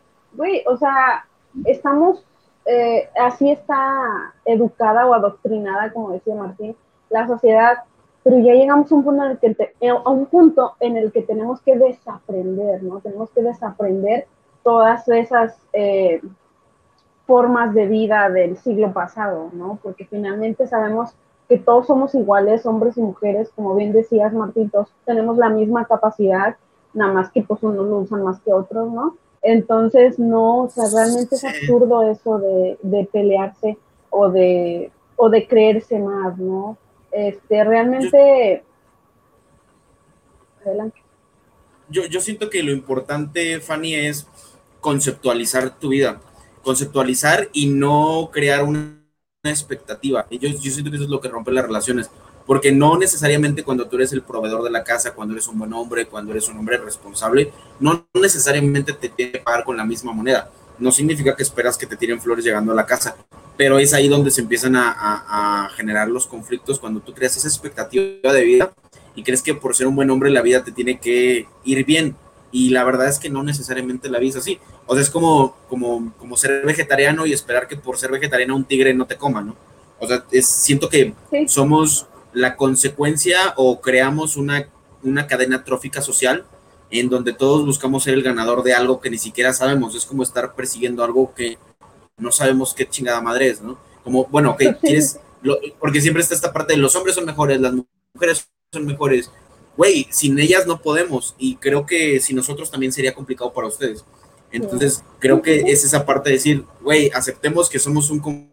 O sea, estamos, eh, así está educada o adoctrinada, como decía Martín, la sociedad, pero ya llegamos a un punto en el que, te- eh, a un punto en el que tenemos que desaprender, ¿no? Tenemos que desaprender todas esas eh, formas de vida del siglo pasado, ¿no? Porque finalmente sabemos que todos somos iguales, hombres y mujeres, como bien decías, Martín, todos tenemos la misma capacidad, nada más que pues unos lo usan más que otros, ¿no? Entonces, no, o sea, realmente es absurdo eso de, de pelearse o de, o de creerse más, ¿no? Este, realmente... Adelante. yo, yo siento que lo importante, Fanny, es conceptualizar tu vida, conceptualizar y no crear una expectativa. Y yo, siento que eso es lo que rompe las relaciones, porque no necesariamente cuando tú eres el proveedor de la casa, cuando eres un buen hombre, cuando eres un hombre responsable, no necesariamente te tiene que pagar con la misma moneda. No significa que esperas que te tiren flores llegando a la casa, pero es ahí donde se empiezan a, a- a generar los conflictos cuando tú creas esa expectativa de vida y crees que por ser un buen hombre la vida te tiene que ir bien. Y la verdad es que no necesariamente la vida es así. O sea, es como, como, como ser vegetariano y esperar que por ser vegetariano un tigre no te coma, ¿no? O sea, es, siento que Sí. somos la consecuencia o creamos una, una cadena trófica social en donde todos buscamos ser el ganador de algo que ni siquiera sabemos. Es como estar persiguiendo algo que no sabemos qué chingada madre es, ¿no? Como, bueno, ok, quieres, lo- porque siempre está esta parte de los hombres son mejores, las mujeres son mejores. Güey, sin ellas no podemos y creo que sin nosotros también sería complicado para ustedes. Entonces, creo que es esa parte de decir, güey, aceptemos que somos un com-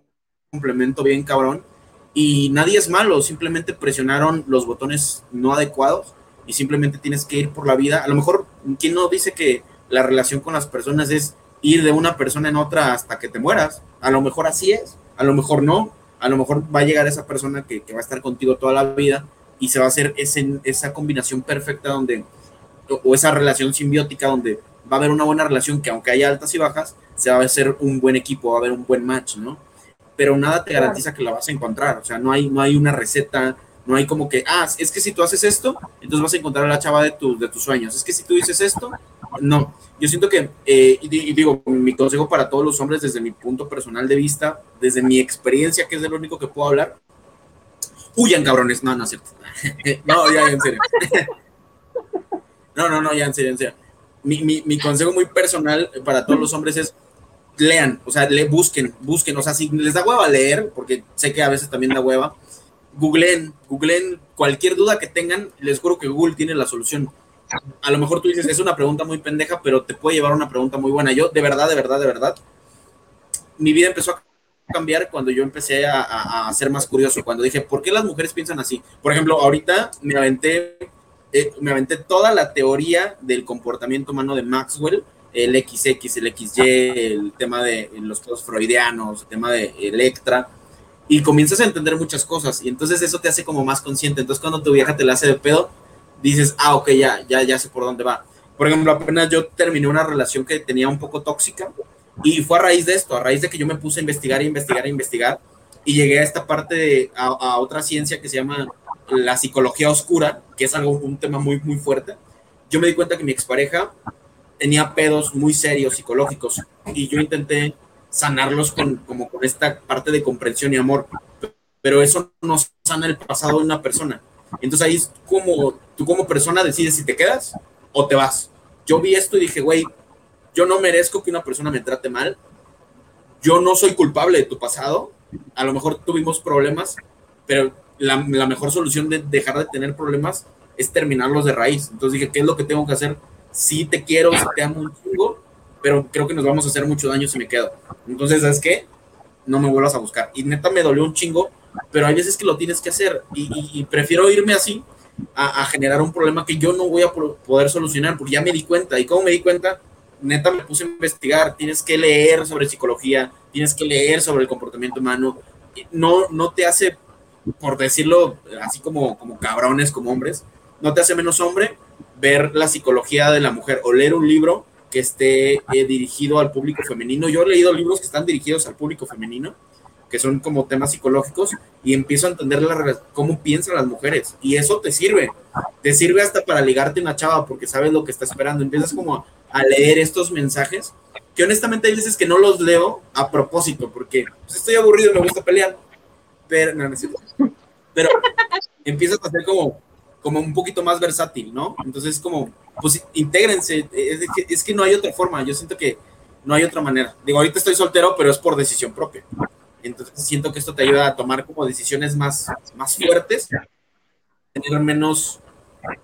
complemento bien cabrón y nadie es malo, simplemente presionaron los botones no adecuados y simplemente tienes que ir por la vida. A lo mejor, ¿quién no dice que la relación con las personas es ir de una persona en otra hasta que te mueras? A lo mejor así es, a lo mejor no, a lo mejor va a llegar esa persona que, que va a estar contigo toda la vida y se va a hacer ese, esa combinación perfecta donde, o, esa relación simbiótica donde va a haber una buena relación que aunque haya altas y bajas, se va a hacer un buen equipo, va a haber un buen match, ¿no? Pero nada te garantiza que la vas a encontrar, o sea, no hay, no hay una receta, no hay como que, ah, es que si tú haces esto, entonces vas a encontrar a la chava de, tu, de tus sueños, es que si tú dices esto, no, yo siento que, eh, y, y digo, mi consejo para todos los hombres desde mi punto personal de vista, desde mi experiencia, que es de lo único que puedo hablar, huyan cabrones, no, no es cierto, no, ya, en serio. No, no, no, ya en serio, en serio. Mi, mi, mi consejo muy personal para todos los hombres es lean, o sea, le busquen, busquen, o sea, si les da hueva leer, porque sé que a veces también da hueva, googleen, googleen cualquier duda que tengan, les juro que Google tiene la solución. A lo mejor tú dices, es una pregunta muy pendeja, pero te puede llevar a una pregunta muy buena. Yo, de verdad, de verdad, de verdad, mi vida empezó a cambiar cuando yo empecé a, a, ser más curioso, cuando dije, ¿por qué las mujeres piensan así? Por ejemplo, ahorita me aventé, eh, me aventé toda la teoría del comportamiento humano de Maxwell, el XX, el XY, el tema de los pedos freudianos, el tema de Electra, y comienzas a entender muchas cosas, y entonces eso te hace como más consciente. Entonces, cuando tu vieja te la hace de pedo, dices, ah, ok, ya, ya, ya sé por dónde va. Por ejemplo, apenas yo terminé una relación que tenía un poco tóxica, y fue a raíz de esto, a raíz de que yo me puse a investigar, investigar, investigar, y llegué a esta parte, de, a, a otra ciencia que se llama la psicología oscura, que es algo, un tema muy, muy fuerte. Yo me di cuenta que mi expareja tenía pedos muy serios psicológicos y yo intenté sanarlos con, como con esta parte de comprensión y amor, pero eso no sana el pasado de una persona. Entonces ahí es como tú como persona decides si te quedas o te vas. Yo vi esto y dije, güey, yo no merezco que una persona me trate mal, yo no soy culpable de tu pasado, a lo mejor tuvimos problemas, pero la, la mejor solución de dejar de tener problemas es terminarlos de raíz. Entonces dije, ¿qué es lo que tengo que hacer? sí te quiero, te amo un chingo, pero creo que nos vamos a hacer mucho daño si me quedo. Entonces, ¿sabes qué? No me vuelvas a buscar. Y neta me dolió un chingo, pero hay veces que lo tienes que hacer y, prefiero irme así a, generar un problema que yo no voy a poder solucionar porque ya me di cuenta. ¿Y cómo me di cuenta? Neta me puse a investigar. Tienes que leer sobre psicología, tienes que leer sobre el comportamiento humano. No, no te hace, por decirlo así como, como cabrones, como hombres, no te hace menos hombre, ver la psicología de la mujer o leer un libro que esté eh, dirigido al público femenino. Yo he leído libros que están dirigidos al público femenino, que son como temas psicológicos, y empiezo a entender cómo piensan las mujeres. Y eso te sirve. Te sirve hasta para ligarte una chava porque sabes lo que está esperando. Empiezas como leer estos mensajes, que honestamente hay veces que no los leo a propósito, porque pues, estoy aburrido me gusta pelear. Pero, no, necesito. Pero empiezas a hacer como como un poquito más versátil, ¿no? Entonces, como, pues intégrense, es que, no hay otra forma, yo siento que no hay otra manera. Digo, ahorita estoy soltero, pero es por decisión propia. Entonces, siento que esto te ayuda a tomar como decisiones más, más fuertes, tener menos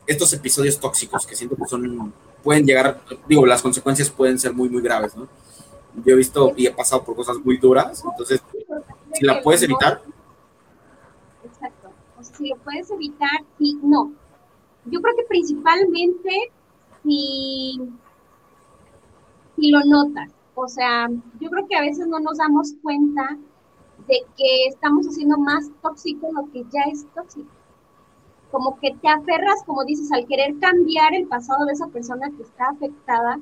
estos episodios tóxicos que siento que son, pueden llegar, digo, las consecuencias pueden ser muy, muy graves, ¿no? Yo he visto y he pasado por cosas muy duras, entonces, si la puedes evitar, si lo puedes evitar, sí, no. Yo creo que principalmente si, si lo notas. O sea, yo creo que a veces no nos damos cuenta de que estamos haciendo más tóxico lo que ya es tóxico. Como que te aferras, como dices, al querer cambiar el pasado de esa persona que está afectada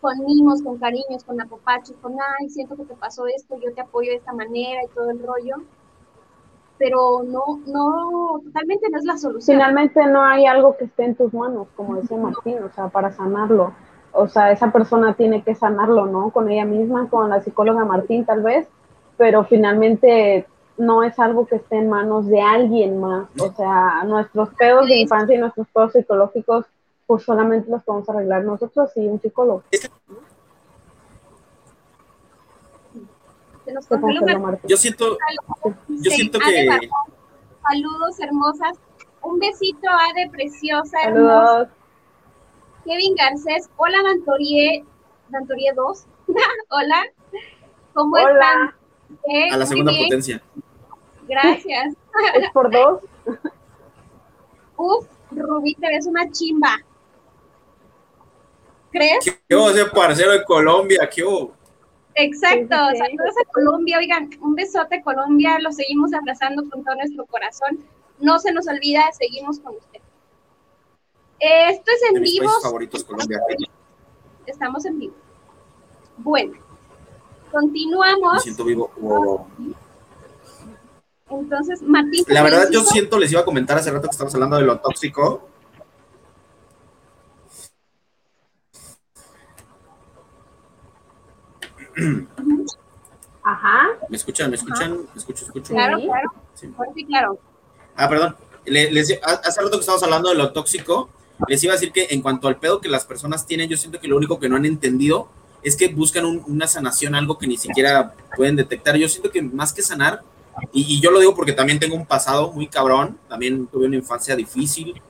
con mimos, con cariños, con apopachos, con, ay, siento que te pasó esto, yo te apoyo de esta manera y todo el rollo pero no, no, totalmente no es la solución. Finalmente no hay algo que esté en tus manos, como decía Martín, o sea, para sanarlo. O sea, esa persona tiene que sanarlo, ¿no? Con ella misma, con la psicóloga Martín tal vez, pero finalmente no es algo que esté en manos de alguien más. O sea, nuestros pedos de infancia y nuestros pedos psicológicos, pues solamente los podemos arreglar nosotros y un psicólogo. Yo siento, yo siento que. Saludos, hermosas. Un besito, Ade, preciosa, hermosa. Kevin Garcés, hola, Dantorie, Dantorie 2. hola, ¿cómo están? a la segunda potencia. Gracias. ¿Es por dos? Uf, Rubí, te ves una chimba. ¿Crees? ¿Qué hubo ese parcero de Colombia? ¿Qué hubo? Exacto, saludos a Colombia, oigan, un besote Colombia, lo seguimos abrazando con todo nuestro corazón. No se nos olvida, seguimos con usted. Esto es en vivo. favoritos Colombia. Estamos en vivo. Bueno, continuamos. Me siento vivo. Entonces, Martín. La verdad, yo siento, les iba a comentar hace rato que estamos hablando de lo tóxico. Ajá. ¿Me escuchan? ¿Me escuchan? ¿Me escucho? ¿Escucho? Claro, claro. Sí. claro. Ah, perdón. hace rato que estamos hablando de lo tóxico. les iba a decir que en cuanto al pedo que las personas tienen, yo siento que lo único que no han entendido es que buscan una sanación, algo que ni siquiera pueden detectar. Yo siento que más que sanar, y, yo lo digo porque también tengo un pasado muy cabrón, también tuve una infancia difícil,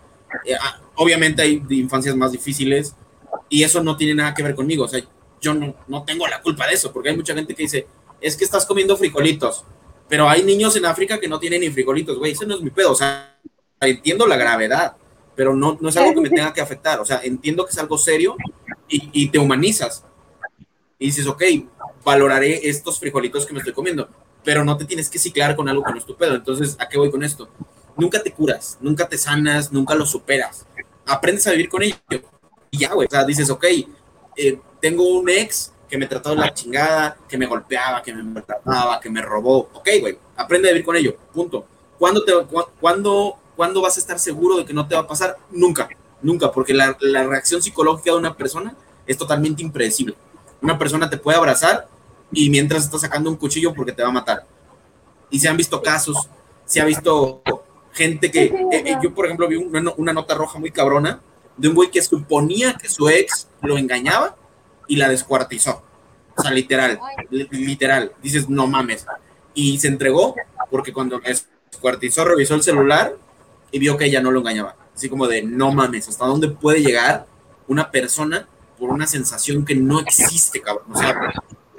eh, ah, obviamente hay infancias más difíciles, y eso no tiene nada que ver conmigo, o sea, yo no, no tengo la culpa de eso, porque hay mucha gente que dice, es que estás comiendo frijolitos, pero hay niños en África que no tienen ni frijolitos, güey, eso no es mi pedo, o sea, entiendo la gravedad, pero no, no es algo que me tenga que afectar, o sea, entiendo que es algo serio y, y te humanizas. Y dices, ok, valoraré estos frijolitos que me estoy comiendo, pero no te tienes que ciclar con algo que no es tu pedo. Entonces, ¿a qué voy con esto? Nunca te curas, nunca te sanas, nunca lo superas. Aprendes a vivir con ello. Y ya, güey, o sea, dices, ok, eh, tengo un ex que me trató de la chingada, que me golpeaba, que me maltrataba, que me robó. Ok, güey, aprende a vivir con ello, punto. ¿Cuándo, te, cuándo ¿Cuándo vas a estar seguro de que no te va a pasar? Nunca, nunca, porque la, reacción psicológica de una persona es totalmente impredecible. Una persona te puede abrazar y mientras está sacando un cuchillo porque te va a matar. Y se han visto casos, se ha visto gente que, eh, yo por ejemplo vi una, nota roja muy cabrona de un güey que suponía que su ex lo engañaba y la descuartizó. O sea, literal, literal. Dices, no mames. Y se entregó porque cuando descuartizó, revisó el celular y vio que ella no lo engañaba. Así como de, no mames, ¿hasta dónde puede llegar una persona por una sensación que no existe, cabrón? O sea,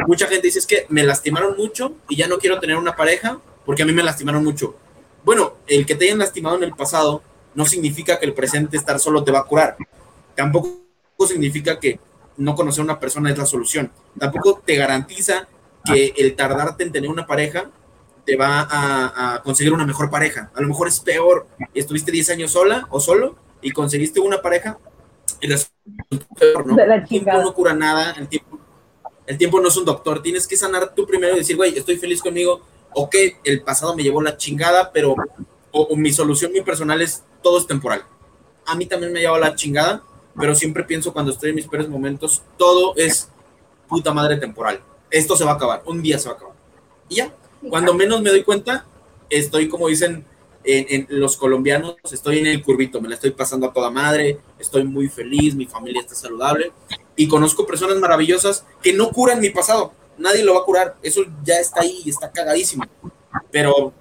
mucha gente dice, es que me lastimaron mucho y ya no quiero tener una pareja porque a mí me lastimaron mucho. Bueno, el que te hayan lastimado en el pasado no significa que el presente estar solo te va a curar. Tampoco significa que no conocer a una persona es la solución. Tampoco te garantiza que el tardarte en tener una pareja te va a, conseguir una mejor pareja. A lo mejor es peor, estuviste 10 años sola o solo y conseguiste una pareja y peor, ¿no? El tiempo no cura nada, el tiempo, el tiempo no es un doctor. Tienes que sanar tú primero y decir, güey, estoy feliz conmigo, ok, el pasado me llevó la chingada, pero o, mi solución, mi personal es todo es temporal. A mí también me llevó la chingada, pero siempre pienso cuando estoy en mis peores momentos, todo es puta madre temporal. Esto se va a acabar, un día se va a acabar. Y ya, cuando menos me doy cuenta, estoy como dicen en, los colombianos, estoy en el curvito, me la estoy pasando a toda madre, estoy muy feliz, mi familia está saludable y conozco personas maravillosas que no curan mi pasado, nadie lo va a curar, eso ya está ahí, está cagadísimo, pero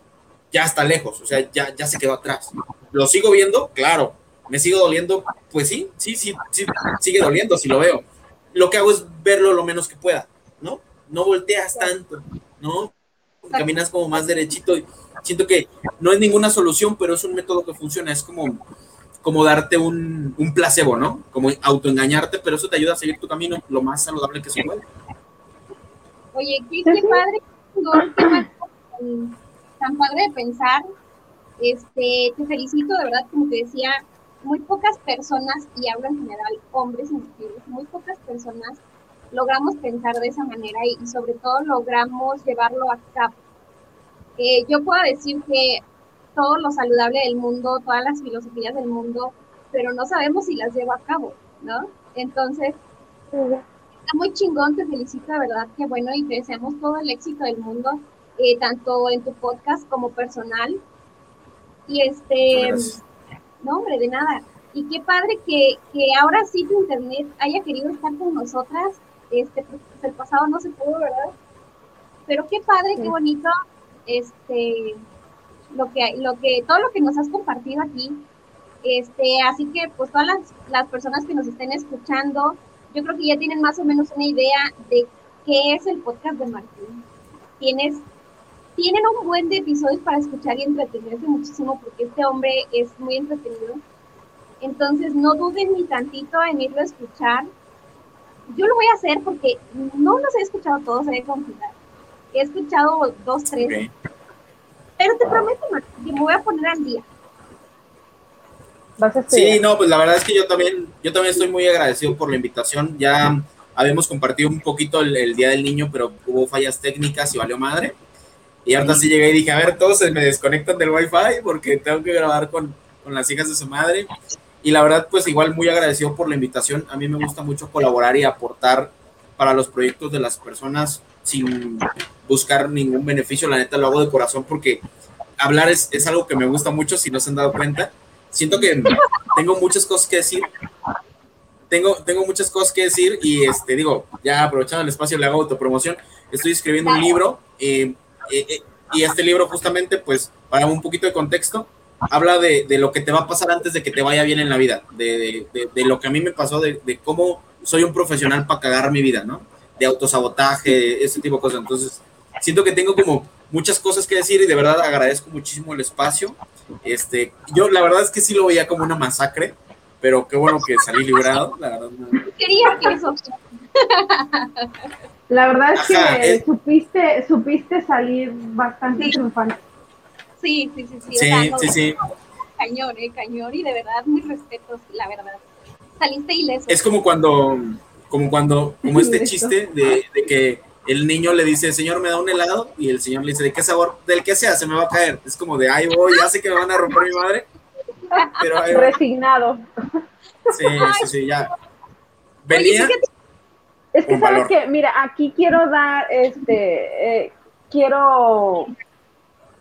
ya está lejos, o sea, ya, ya se quedó atrás. ¿Lo sigo viendo? Claro. ¿Me sigo doliendo? Pues sí, sí, sí, sí, sigue doliendo si lo veo. Lo que hago es verlo lo menos que pueda, ¿no? No volteas tanto, ¿no? caminas como más derechito. Y siento que no es ninguna solución, pero es un método que funciona. Es como, como darte un, un placebo, ¿no? Como autoengañarte, pero eso te ayuda a seguir tu camino lo más saludable que se puede. Oye, qué, qué padre, qué tan padre de pensar. Este, te felicito, de verdad, como te decía, muy pocas personas, y hablo en general, hombres y mujeres, muy pocas personas logramos pensar de esa manera y, sobre todo logramos llevarlo a cabo. Eh, yo puedo decir que todo lo saludable del mundo, todas las filosofías del mundo, pero no sabemos si las llevo a cabo, ¿no? Entonces, está muy chingón, te felicito, de verdad, que bueno, y te deseamos todo el éxito del mundo, eh, tanto en tu podcast como personal. Y este, no, hombre, de nada. Y qué padre que, que ahora sí tu internet haya querido estar con nosotras este, pues, el pasado no se pudo, ¿verdad? Pero qué padre, qué bonito, este, lo que, lo que, todo lo que nos has compartido aquí, este, así que pues todas las, las personas que nos estén escuchando, yo creo que ya tienen más o menos una idea de qué es el podcast de Martín. Tienes, tienen un buen de episodios para escuchar y entretenerse muchísimo porque este hombre es muy entretenido. Entonces no duden ni tantito en irlo a escuchar yo lo voy a hacer porque no los he escuchado todos, he de He escuchado dos, tres. Pero te prometo, que me voy a poner al día. Sí, no, pues la verdad es que yo también, yo también estoy muy agradecido por la invitación. Ya habíamos compartido un poquito el, Día del Niño, pero hubo fallas técnicas y valió madre. Y ahora sí llegué y dije, a ver, todos se me desconectan del Wi-Fi porque tengo que grabar con, con las hijas de su madre. Y la verdad, pues igual muy agradecido por la invitación. A mí me gusta mucho colaborar y aportar para los proyectos de las personas sin buscar ningún beneficio. La neta lo hago de corazón porque hablar es, es algo que me gusta mucho, si no se han dado cuenta. Siento que tengo muchas cosas que decir. Tengo, tengo muchas cosas que decir y este, digo, ya aprovechando el espacio le hago autopromoción. Estoy escribiendo un libro eh, eh, eh, y este libro justamente, pues, para un poquito de contexto, habla de, de, lo que te va a pasar antes de que te vaya bien en la vida, de, de, de lo que a mí me pasó, de, cómo soy un profesional para cagar mi vida, ¿no? De autosabotaje, ese tipo de cosas. Entonces, siento que tengo como muchas cosas que decir y de verdad agradezco muchísimo el espacio. Este, yo la verdad es que sí lo veía como una masacre, pero qué bueno que salí librado, la verdad. Quería que eso. La verdad es que supiste, supiste salir bastante sí. triunfante. Sí, sí, sí, sí. Sí, sí, sí. Cañón, eh, cañón, y de verdad, mis respetos, la verdad. Saliste ileso. Es como cuando, como cuando, como este chiste de, de que el niño le dice, señor, me da un helado, y el señor le dice, ¿de qué sabor? Del que sea, se me va a caer. Es como de, ay, voy, ya sé que me van a romper mi madre. Pero, Resignado. Sí, sí, sí, ya. Venía. Es que sabes que, mira, aquí quiero dar, este, eh, quiero,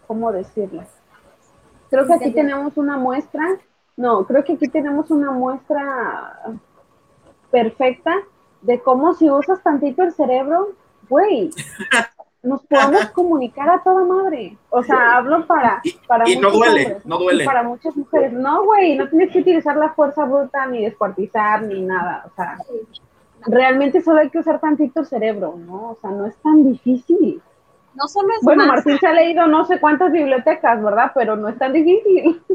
¿cómo decirlo? Creo que aquí tenemos una muestra, no, creo que aquí tenemos una muestra perfecta de cómo si usas tantito el cerebro, güey, nos podemos comunicar a toda madre. O sea, hablo para... para y no duele, no duele. Para muchas mujeres. No, güey, no tienes que utilizar la fuerza bruta, ni descuartizar, ni nada. O sea, realmente solo hay que usar tantito el cerebro, ¿no? O sea, no es tan difícil. No solo es Bueno, Martín se ha leído no sé cuántas bibliotecas, ¿verdad? Pero no es tan difícil.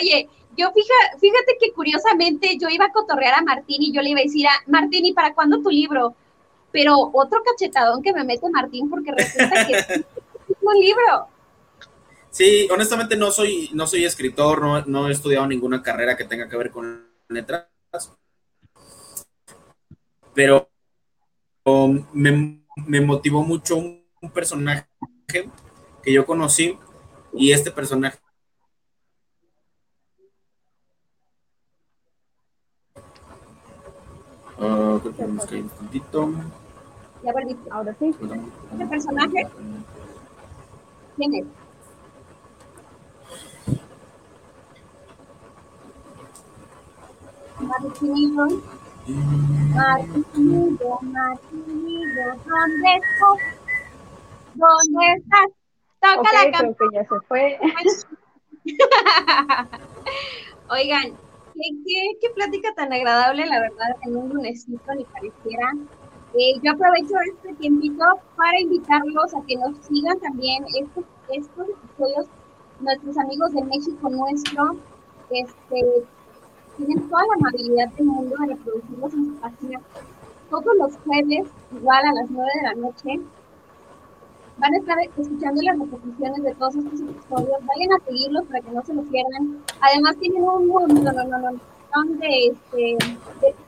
Oye, yo fija, fíjate que curiosamente yo iba a cotorrear a Martín y yo le iba a decir a Martín, ¿y para cuándo tu libro? Pero otro cachetadón que me mete Martín porque resulta que es un libro. Sí, honestamente no soy, no soy escritor, no, no he estudiado ninguna carrera que tenga que ver con letras. Pero um, me, me, motivó mucho un, un personaje que yo conocí y este personaje Uh, creo que tenemos que ir un tantito. Ya volviste. Ahora sí. ¿Este personaje? ¿Quién es? Martinillo. Martinillo, Martinillo, ¿dónde estás? ¿Dónde estás? Toca okay, la creo que ya se fue. Oigan, ¿Qué, qué, qué, plática tan agradable, la verdad, en un lunesito ni pareciera. Eh, yo aprovecho este tiempito para invitarlos a que nos sigan también estos, estos episodios. Nuestros amigos de México Nuestro este, tienen toda la amabilidad del mundo de reproducirlos en su página todos los jueves, igual a las 9 de la noche. Van a estar escuchando las repeticiones de todos estos episodios. Vayan a seguirlos para que no se los pierdan. Además, tienen un mundo no, no, no, de, este,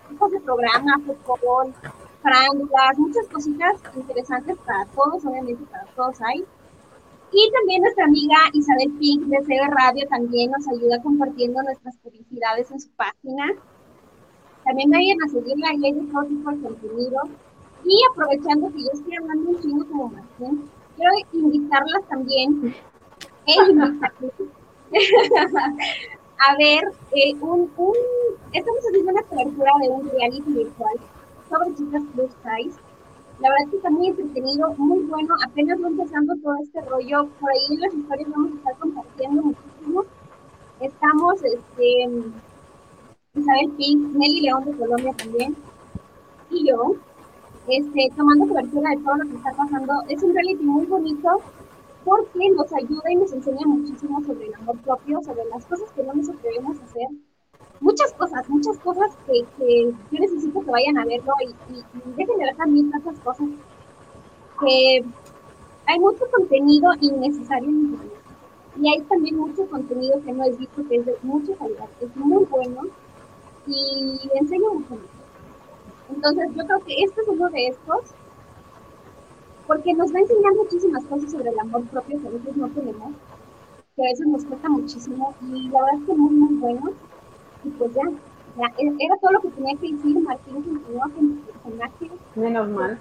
tipos de programas, fútbol, frándulas, muchas cositas interesantes para todos, obviamente para todos hay. Y también nuestra amiga Isabel Pink de CB Radio también nos ayuda compartiendo nuestras publicidades en su página. También vayan a seguirla y hay de todo tipo contenido. Y aprovechando que yo estoy hablando un chingo como Martín, quiero invitarlas también a ver eh, un, un, estamos haciendo una cobertura de un reality virtual sobre chicas plus size. La verdad es que está muy entretenido, muy bueno. Apenas va empezando todo este rollo. Por ahí en las historias vamos a estar compartiendo muchísimo. Estamos, este, Isabel Pink, Nelly León de Colombia también, y yo, este, tomando cobertura de todo lo que está pasando. Es un reality muy bonito porque nos ayuda y nos enseña muchísimo sobre el amor propio, sobre las cosas que no nos atrevemos a hacer. Muchas cosas, muchas cosas que, yo necesito que vayan a verlo y, y, y déjenme ver también tantas cosas que hay mucho contenido innecesario en internet. Y hay también mucho contenido que no es visto, que es de mucha calidad, es muy bueno y enseña mucho. Entonces, yo creo que este es uno de estos, porque nos va a enseñar muchísimas cosas sobre el amor propio que a veces no tenemos, que a veces nos cuesta muchísimo, y la verdad es que muy, muy bueno. Y pues ya, ya era todo lo que tenía que decir. Martín continúa con el personaje. Menos mal.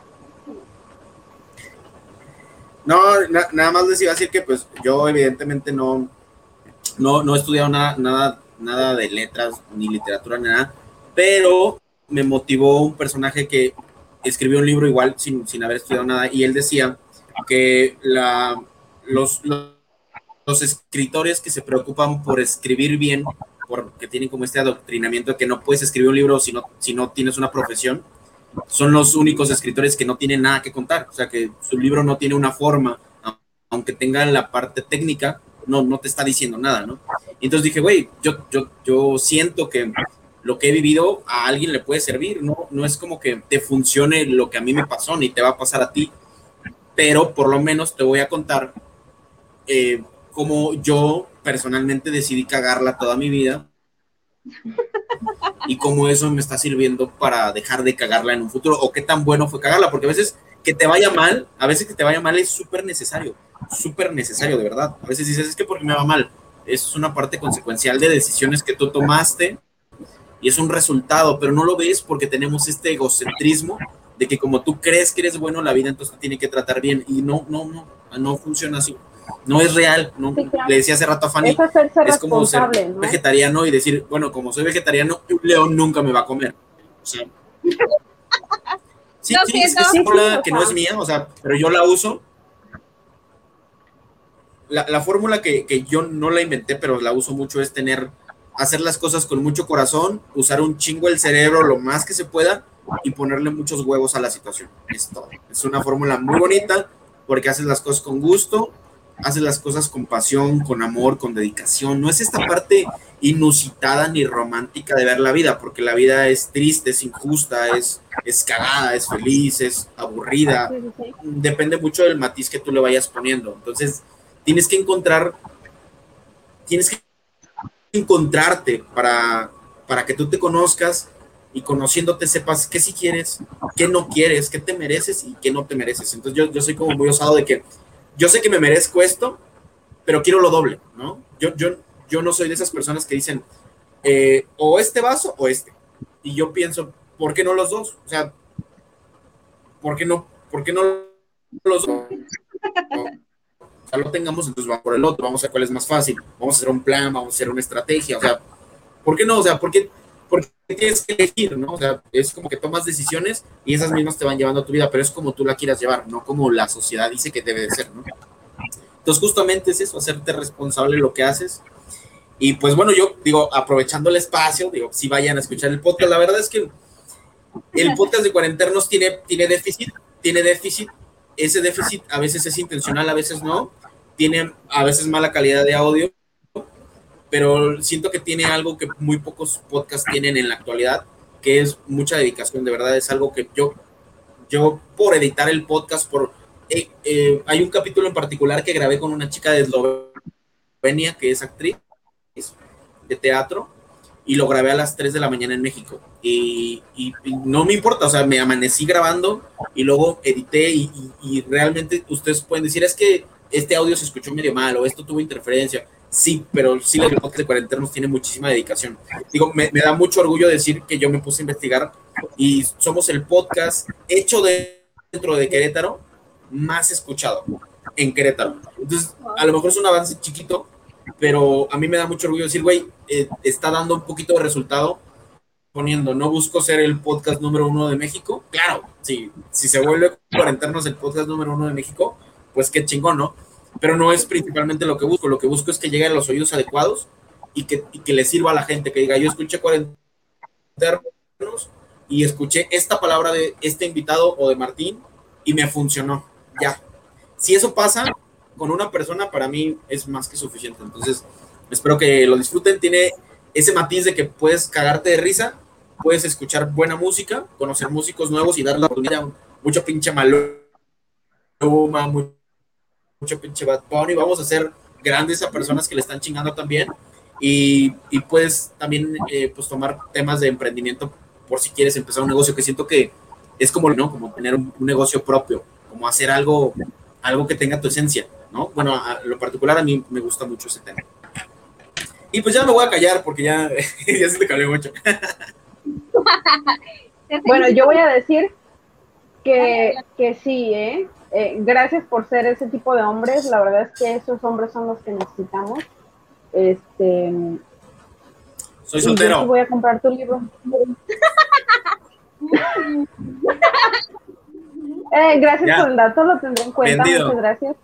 No, na nada más les iba a decir que pues yo evidentemente no, no, no he estudiado nada, nada nada de letras, ni literatura, ni nada, pero me motivó un personaje que escribió un libro igual sin, sin haber estudiado nada y él decía que la, los, los, escritores que se preocupan por escribir bien, porque tienen como este adoctrinamiento que no puedes escribir un libro si no, si no tienes una profesión, son los únicos escritores que no tienen nada que contar, o sea que su libro no tiene una forma, aunque tenga la parte técnica, no, no te está diciendo nada, ¿no? Entonces dije, güey, yo, yo, yo siento que lo que he vivido a alguien le puede servir, ¿no? No es como que te funcione lo que a mí me pasó, ni te va a pasar a ti, pero por lo menos te voy a contar eh, cómo yo personalmente decidí cagarla toda mi vida y cómo eso me está sirviendo para dejar de cagarla en un futuro o qué tan bueno fue cagarla, porque a veces que te vaya mal, a veces que te vaya mal es súper necesario, súper necesario, de verdad. A veces dices, es que porque me va mal, eso es una parte consecuencial de decisiones que tú tomaste y es un resultado, pero no lo ves porque tenemos este egocentrismo de que como tú crees que eres bueno, la vida entonces te tiene que tratar bien y no, no, no, no funciona así. No es real, no, le decía hace rato a Fanny, es, como ser vegetariano y decir, bueno, como soy vegetariano, un león nunca me va a comer. O sea, sí, sí, es, fórmula que no es mía, o sea, pero yo la uso. La, la fórmula que, que yo no la inventé, pero la uso mucho, es tener, hacer las cosas con mucho corazón, usar un chingo el cerebro lo más que se pueda y ponerle muchos huevos a la situación. Es Es una fórmula muy bonita porque haces las cosas con gusto, haces las cosas con pasión, con amor, con dedicación. No es esta parte inusitada ni romántica de ver la vida, porque la vida es triste, es injusta, es, es cagada, es feliz, es aburrida. Depende mucho del matiz que tú le vayas poniendo. Entonces, tienes que encontrar, tienes que encontrarte para, para que tú te conozcas y conociéndote sepas qué si quieres, qué no quieres, qué te mereces y qué no te mereces. Entonces yo, yo soy como muy osado de que yo sé que me merezco esto, pero quiero lo doble, ¿no? Yo, yo, yo no soy de esas personas que dicen eh, o este vaso o este. Y yo pienso, ¿por qué no los dos? O sea, ¿por qué no, por qué no los dos? Lo tengamos, entonces vamos por el otro, vamos a ver cuál es más fácil, vamos a hacer un plan, vamos a hacer una estrategia, o sea, ¿por qué no? O sea, ¿por qué, porque tienes que elegir, ¿no? O sea, es como que tomas decisiones y esas mismas te van llevando a tu vida, pero es como tú la quieras llevar, no como la sociedad dice que debe de ser, ¿no? Entonces, justamente es eso, hacerte responsable de lo que haces. Y pues bueno, yo digo, aprovechando el espacio, digo, si vayan a escuchar el podcast, la verdad es que el podcast de Cuarenternos tiene, tiene déficit, tiene déficit, ese déficit a veces es intencional, a veces no, tiene a veces mala calidad de audio, pero siento que tiene algo que muy pocos podcasts tienen en la actualidad, que es mucha dedicación, de verdad es algo que yo, yo por editar el podcast, por, eh, eh, hay un capítulo en particular que grabé con una chica de Eslovenia que es actriz de teatro y lo grabé a las 3 de la mañana en México. Y, no me importa, o sea, me amanecí grabando y luego edité y, y, realmente ustedes pueden decir, es que este audio se escuchó medio mal o esto tuvo interferencia. Sí, pero sí, el podcast de Cuarenternos tiene muchísima dedicación. Digo, me, da mucho orgullo decir que yo me puse a investigar y somos el podcast hecho dentro de Querétaro más escuchado en Querétaro. Entonces, a lo mejor es un avance chiquito, pero a mí me da mucho orgullo decir, güey, eh, está dando un poquito de resultado poniendo, no busco ser el podcast número uno de México. Claro, sí, si se vuelve Cuarenternos el podcast número uno de México, pues qué chingón, ¿no? Pero no es principalmente lo que busco. Lo que busco es que llegue a los oídos adecuados y que, que le sirva a la gente, que diga, yo escuché 40 y escuché esta palabra de este invitado o de Martín y me funcionó. Ya. Si eso pasa con una persona, para mí es más que suficiente. Entonces, espero que lo disfruten. Tiene ese matiz de que puedes cagarte de risa, puedes escuchar buena música, conocer músicos nuevos y darle la oportunidad a mucho pinche malo pinche Bad Bunny, vamos a ser grandes a personas que le están chingando también y, y puedes también eh, pues tomar temas de emprendimiento por si quieres empezar un negocio que siento que es como, ¿no? como tener un, negocio propio, como hacer algo, algo que tenga tu esencia, ¿no? Bueno, a lo particular a mí me gusta mucho ese tema. Y pues ya me voy a callar porque ya, ya se te calé mucho. bueno, yo voy a decir que, que sí, ¿eh? Eh, gracias por ser ese tipo de hombres. La verdad es que esos hombres son los que necesitamos. Este, Soy yo sí soltero. voy a comprar tu libro. Eh, gracias Ya. por el dato, lo tendré en cuenta, Vendido. muchas gracias.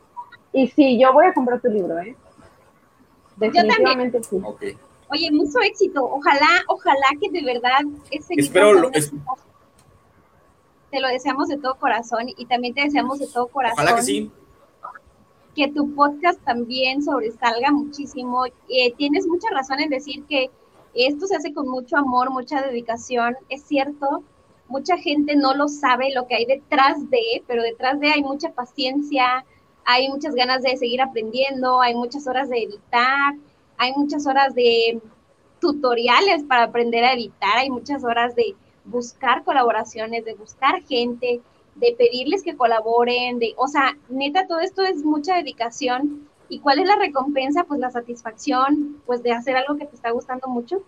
Y sí, yo voy a comprar tu libro, ¿eh? Definitivamente sí. Ok. Oye, mucho éxito. Ojalá, ojalá que de verdad ese Espero lo- es-. Te lo deseamos de todo corazón y también te deseamos de todo corazón Ojalá que sí. que tu podcast también sobresalga muchísimo. Eh, tienes mucha razón en decir que esto se hace con mucho amor, mucha dedicación. Es cierto, mucha gente no lo sabe lo que hay detrás de, pero detrás de hay mucha paciencia, hay muchas ganas de seguir aprendiendo, hay muchas horas de editar, hay muchas horas de tutoriales para aprender a editar, hay muchas horas de buscar colaboraciones, de buscar gente, de pedirles que colaboren, de, o sea, neta, todo esto es mucha dedicación. ¿Y cuál es la recompensa? Pues la satisfacción, pues de hacer algo que te está gustando mucho.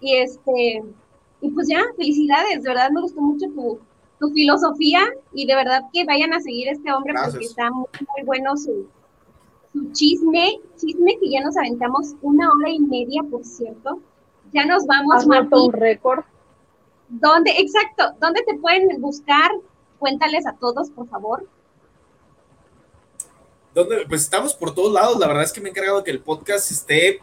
Y este, y pues ya, felicidades, de verdad me gustó mucho tu, tu filosofía y de verdad que vayan a seguir a este hombre porque está muy, muy bueno su, su chisme, chisme que ya nos aventamos una hora y media, por cierto. Ya nos vamos, Martín. un récord. ¿Dónde, exacto, dónde te pueden buscar? Cuéntales a todos, por favor. ¿Dónde? Pues estamos por todos lados. La verdad es que me he encargado de que el podcast esté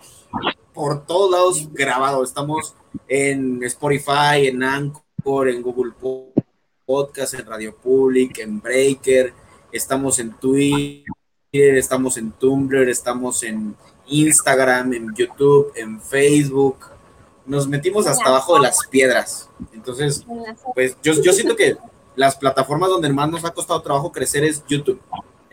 por todos lados grabado. Estamos en Spotify, en Anchor, en Google Podcast, en Radio Public, en Breaker. Estamos en Twitter, estamos en Tumblr, estamos en Instagram, en YouTube, en Facebook. Nos metimos hasta abajo de las piedras. Entonces, pues yo, yo siento que las plataformas donde más nos ha costado trabajo crecer es YouTube.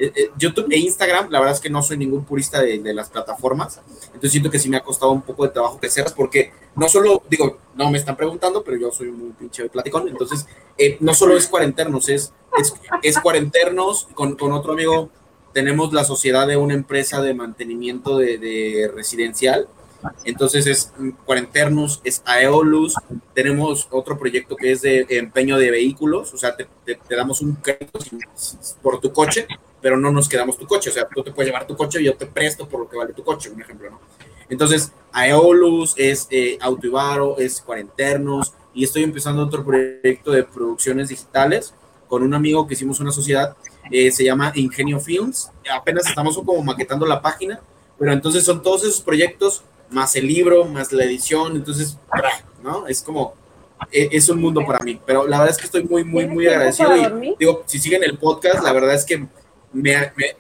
Eh, eh, YouTube e Instagram, la verdad es que no soy ningún purista de, de las plataformas, entonces siento que sí me ha costado un poco de trabajo crecerlas porque no solo, digo, no me están preguntando, pero yo soy muy pinche platicón, entonces eh, no solo es cuarenternos, es, es, es cuarenternos, con, con otro amigo tenemos la sociedad de una empresa de mantenimiento de, de residencial, entonces es mm, cuarenternos, es Aeolus, tenemos otro proyecto que es de empeño de vehículos, o sea, te, te- te damos un crédito por tu coche, pero no nos quedamos tu coche, o sea, tú te puedes llevar tu coche y yo te presto por lo que vale tu coche, un ejemplo, ¿no? Entonces, Aeolus es eh, Autoibaro, es Cuarenternos, y estoy empezando otro proyecto de producciones digitales con un amigo que hicimos una sociedad, eh, se llama Ingenio Films, apenas estamos como maquetando la página, pero entonces son todos esos proyectos, más el libro, más la edición, entonces, ¿no? Es como, e- es un mundo para mí, pero la verdad es que estoy muy, muy, ¿Tienes muy agradecido y digo, si siguen el podcast, la verdad es que me, me-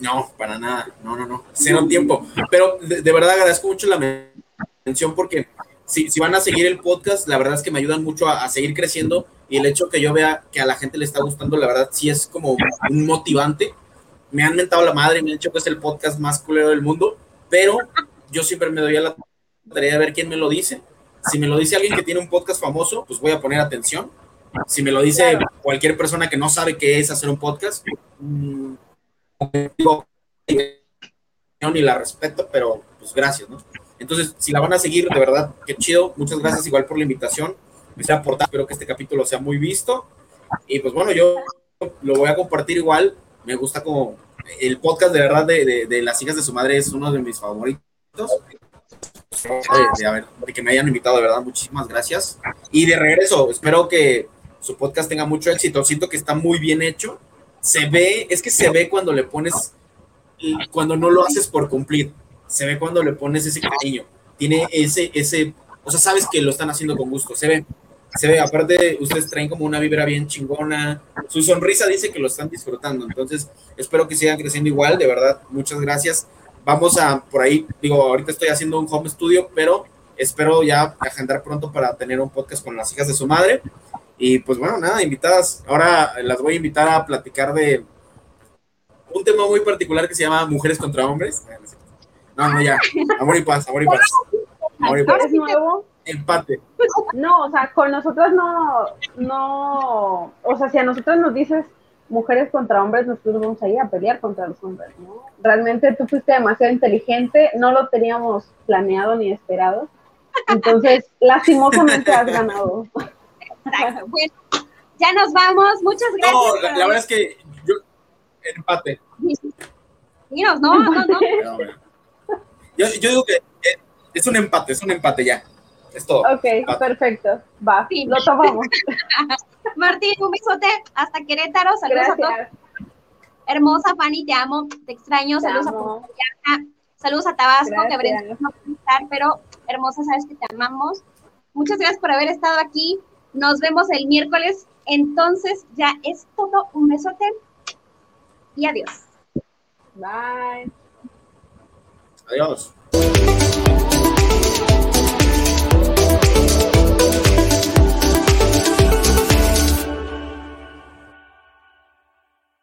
no, para nada, no, no, no, cero tiempo, pero de, de verdad agradezco mucho la mención porque si, si van a seguir el podcast, la verdad es que me ayudan mucho a, a seguir creciendo y el hecho que yo vea que a la gente le está gustando, la verdad sí es como un motivante. Me han mentado la madre, me han dicho que es el podcast más culero del mundo, pero yo siempre me doy a la tarea de ver quién me lo dice. Si me lo dice alguien que tiene un podcast famoso, pues voy a poner atención. Si me lo dice cualquier persona que no sabe qué es hacer un podcast, mm, digo, ni la respeto, pero pues gracias, ¿no? Entonces, si la van a seguir, de verdad, qué chido. Muchas gracias igual por la invitación. Me sea aportar, espero que este capítulo sea muy visto. Y pues bueno, yo lo voy a compartir igual. Me gusta como el podcast de verdad de, de, de las hijas de su madre es uno de mis favoritos. De, de, de que me hayan invitado, de verdad, muchísimas gracias. Y de regreso, espero que su podcast tenga mucho éxito. Siento que está muy bien hecho. Se ve, es que se ve cuando le pones, cuando no lo haces por cumplir. Se ve cuando le pones ese cariño. Tiene ese, ese, o sea, sabes que lo están haciendo con gusto. Se ve, se ve. Aparte, ustedes traen como una vibra bien chingona. Su sonrisa dice que lo están disfrutando. Entonces, espero que sigan creciendo igual. De verdad, muchas gracias. Vamos a, por ahí, digo, ahorita estoy haciendo un home studio, pero espero ya agendar pronto para tener un podcast con las hijas de su madre. Y pues bueno, nada, invitadas. Ahora las voy a invitar a platicar de un tema muy particular que se llama Mujeres contra Hombres. No, no, ya. Amor y paz, amor y paz. Amor y paz. ¿Es nuevo? Empate. No, o sea, con nosotras no, no, o sea, si a nosotros nos dices mujeres contra hombres, nosotros vamos a ir a pelear contra los hombres, ¿no? Realmente tú fuiste demasiado inteligente, no lo teníamos planeado ni esperado, entonces lastimosamente has ganado. Exacto. Bueno, ya nos vamos. Muchas gracias. No, la, la verdad es que yo, empate. Dinos, no, no, no. No. Yo, yo digo que es un empate, es un empate ya. Es todo. Ok, perfecto. Va, Sí. lo tomamos. Martín, un besote hasta Querétaro. Saludos a todos. Gracias. Hermosa Fanny, te amo, te extraño. Te Saludos a amo. Puerto Vallarta, Saludos a Tabasco, que Gracias. Brenda no puede estar, pero hermosa, sabes que te amamos. Muchas gracias por haber estado aquí. Nos vemos el miércoles. Entonces, ya es todo. Un besote y adiós. Bye. Adiós.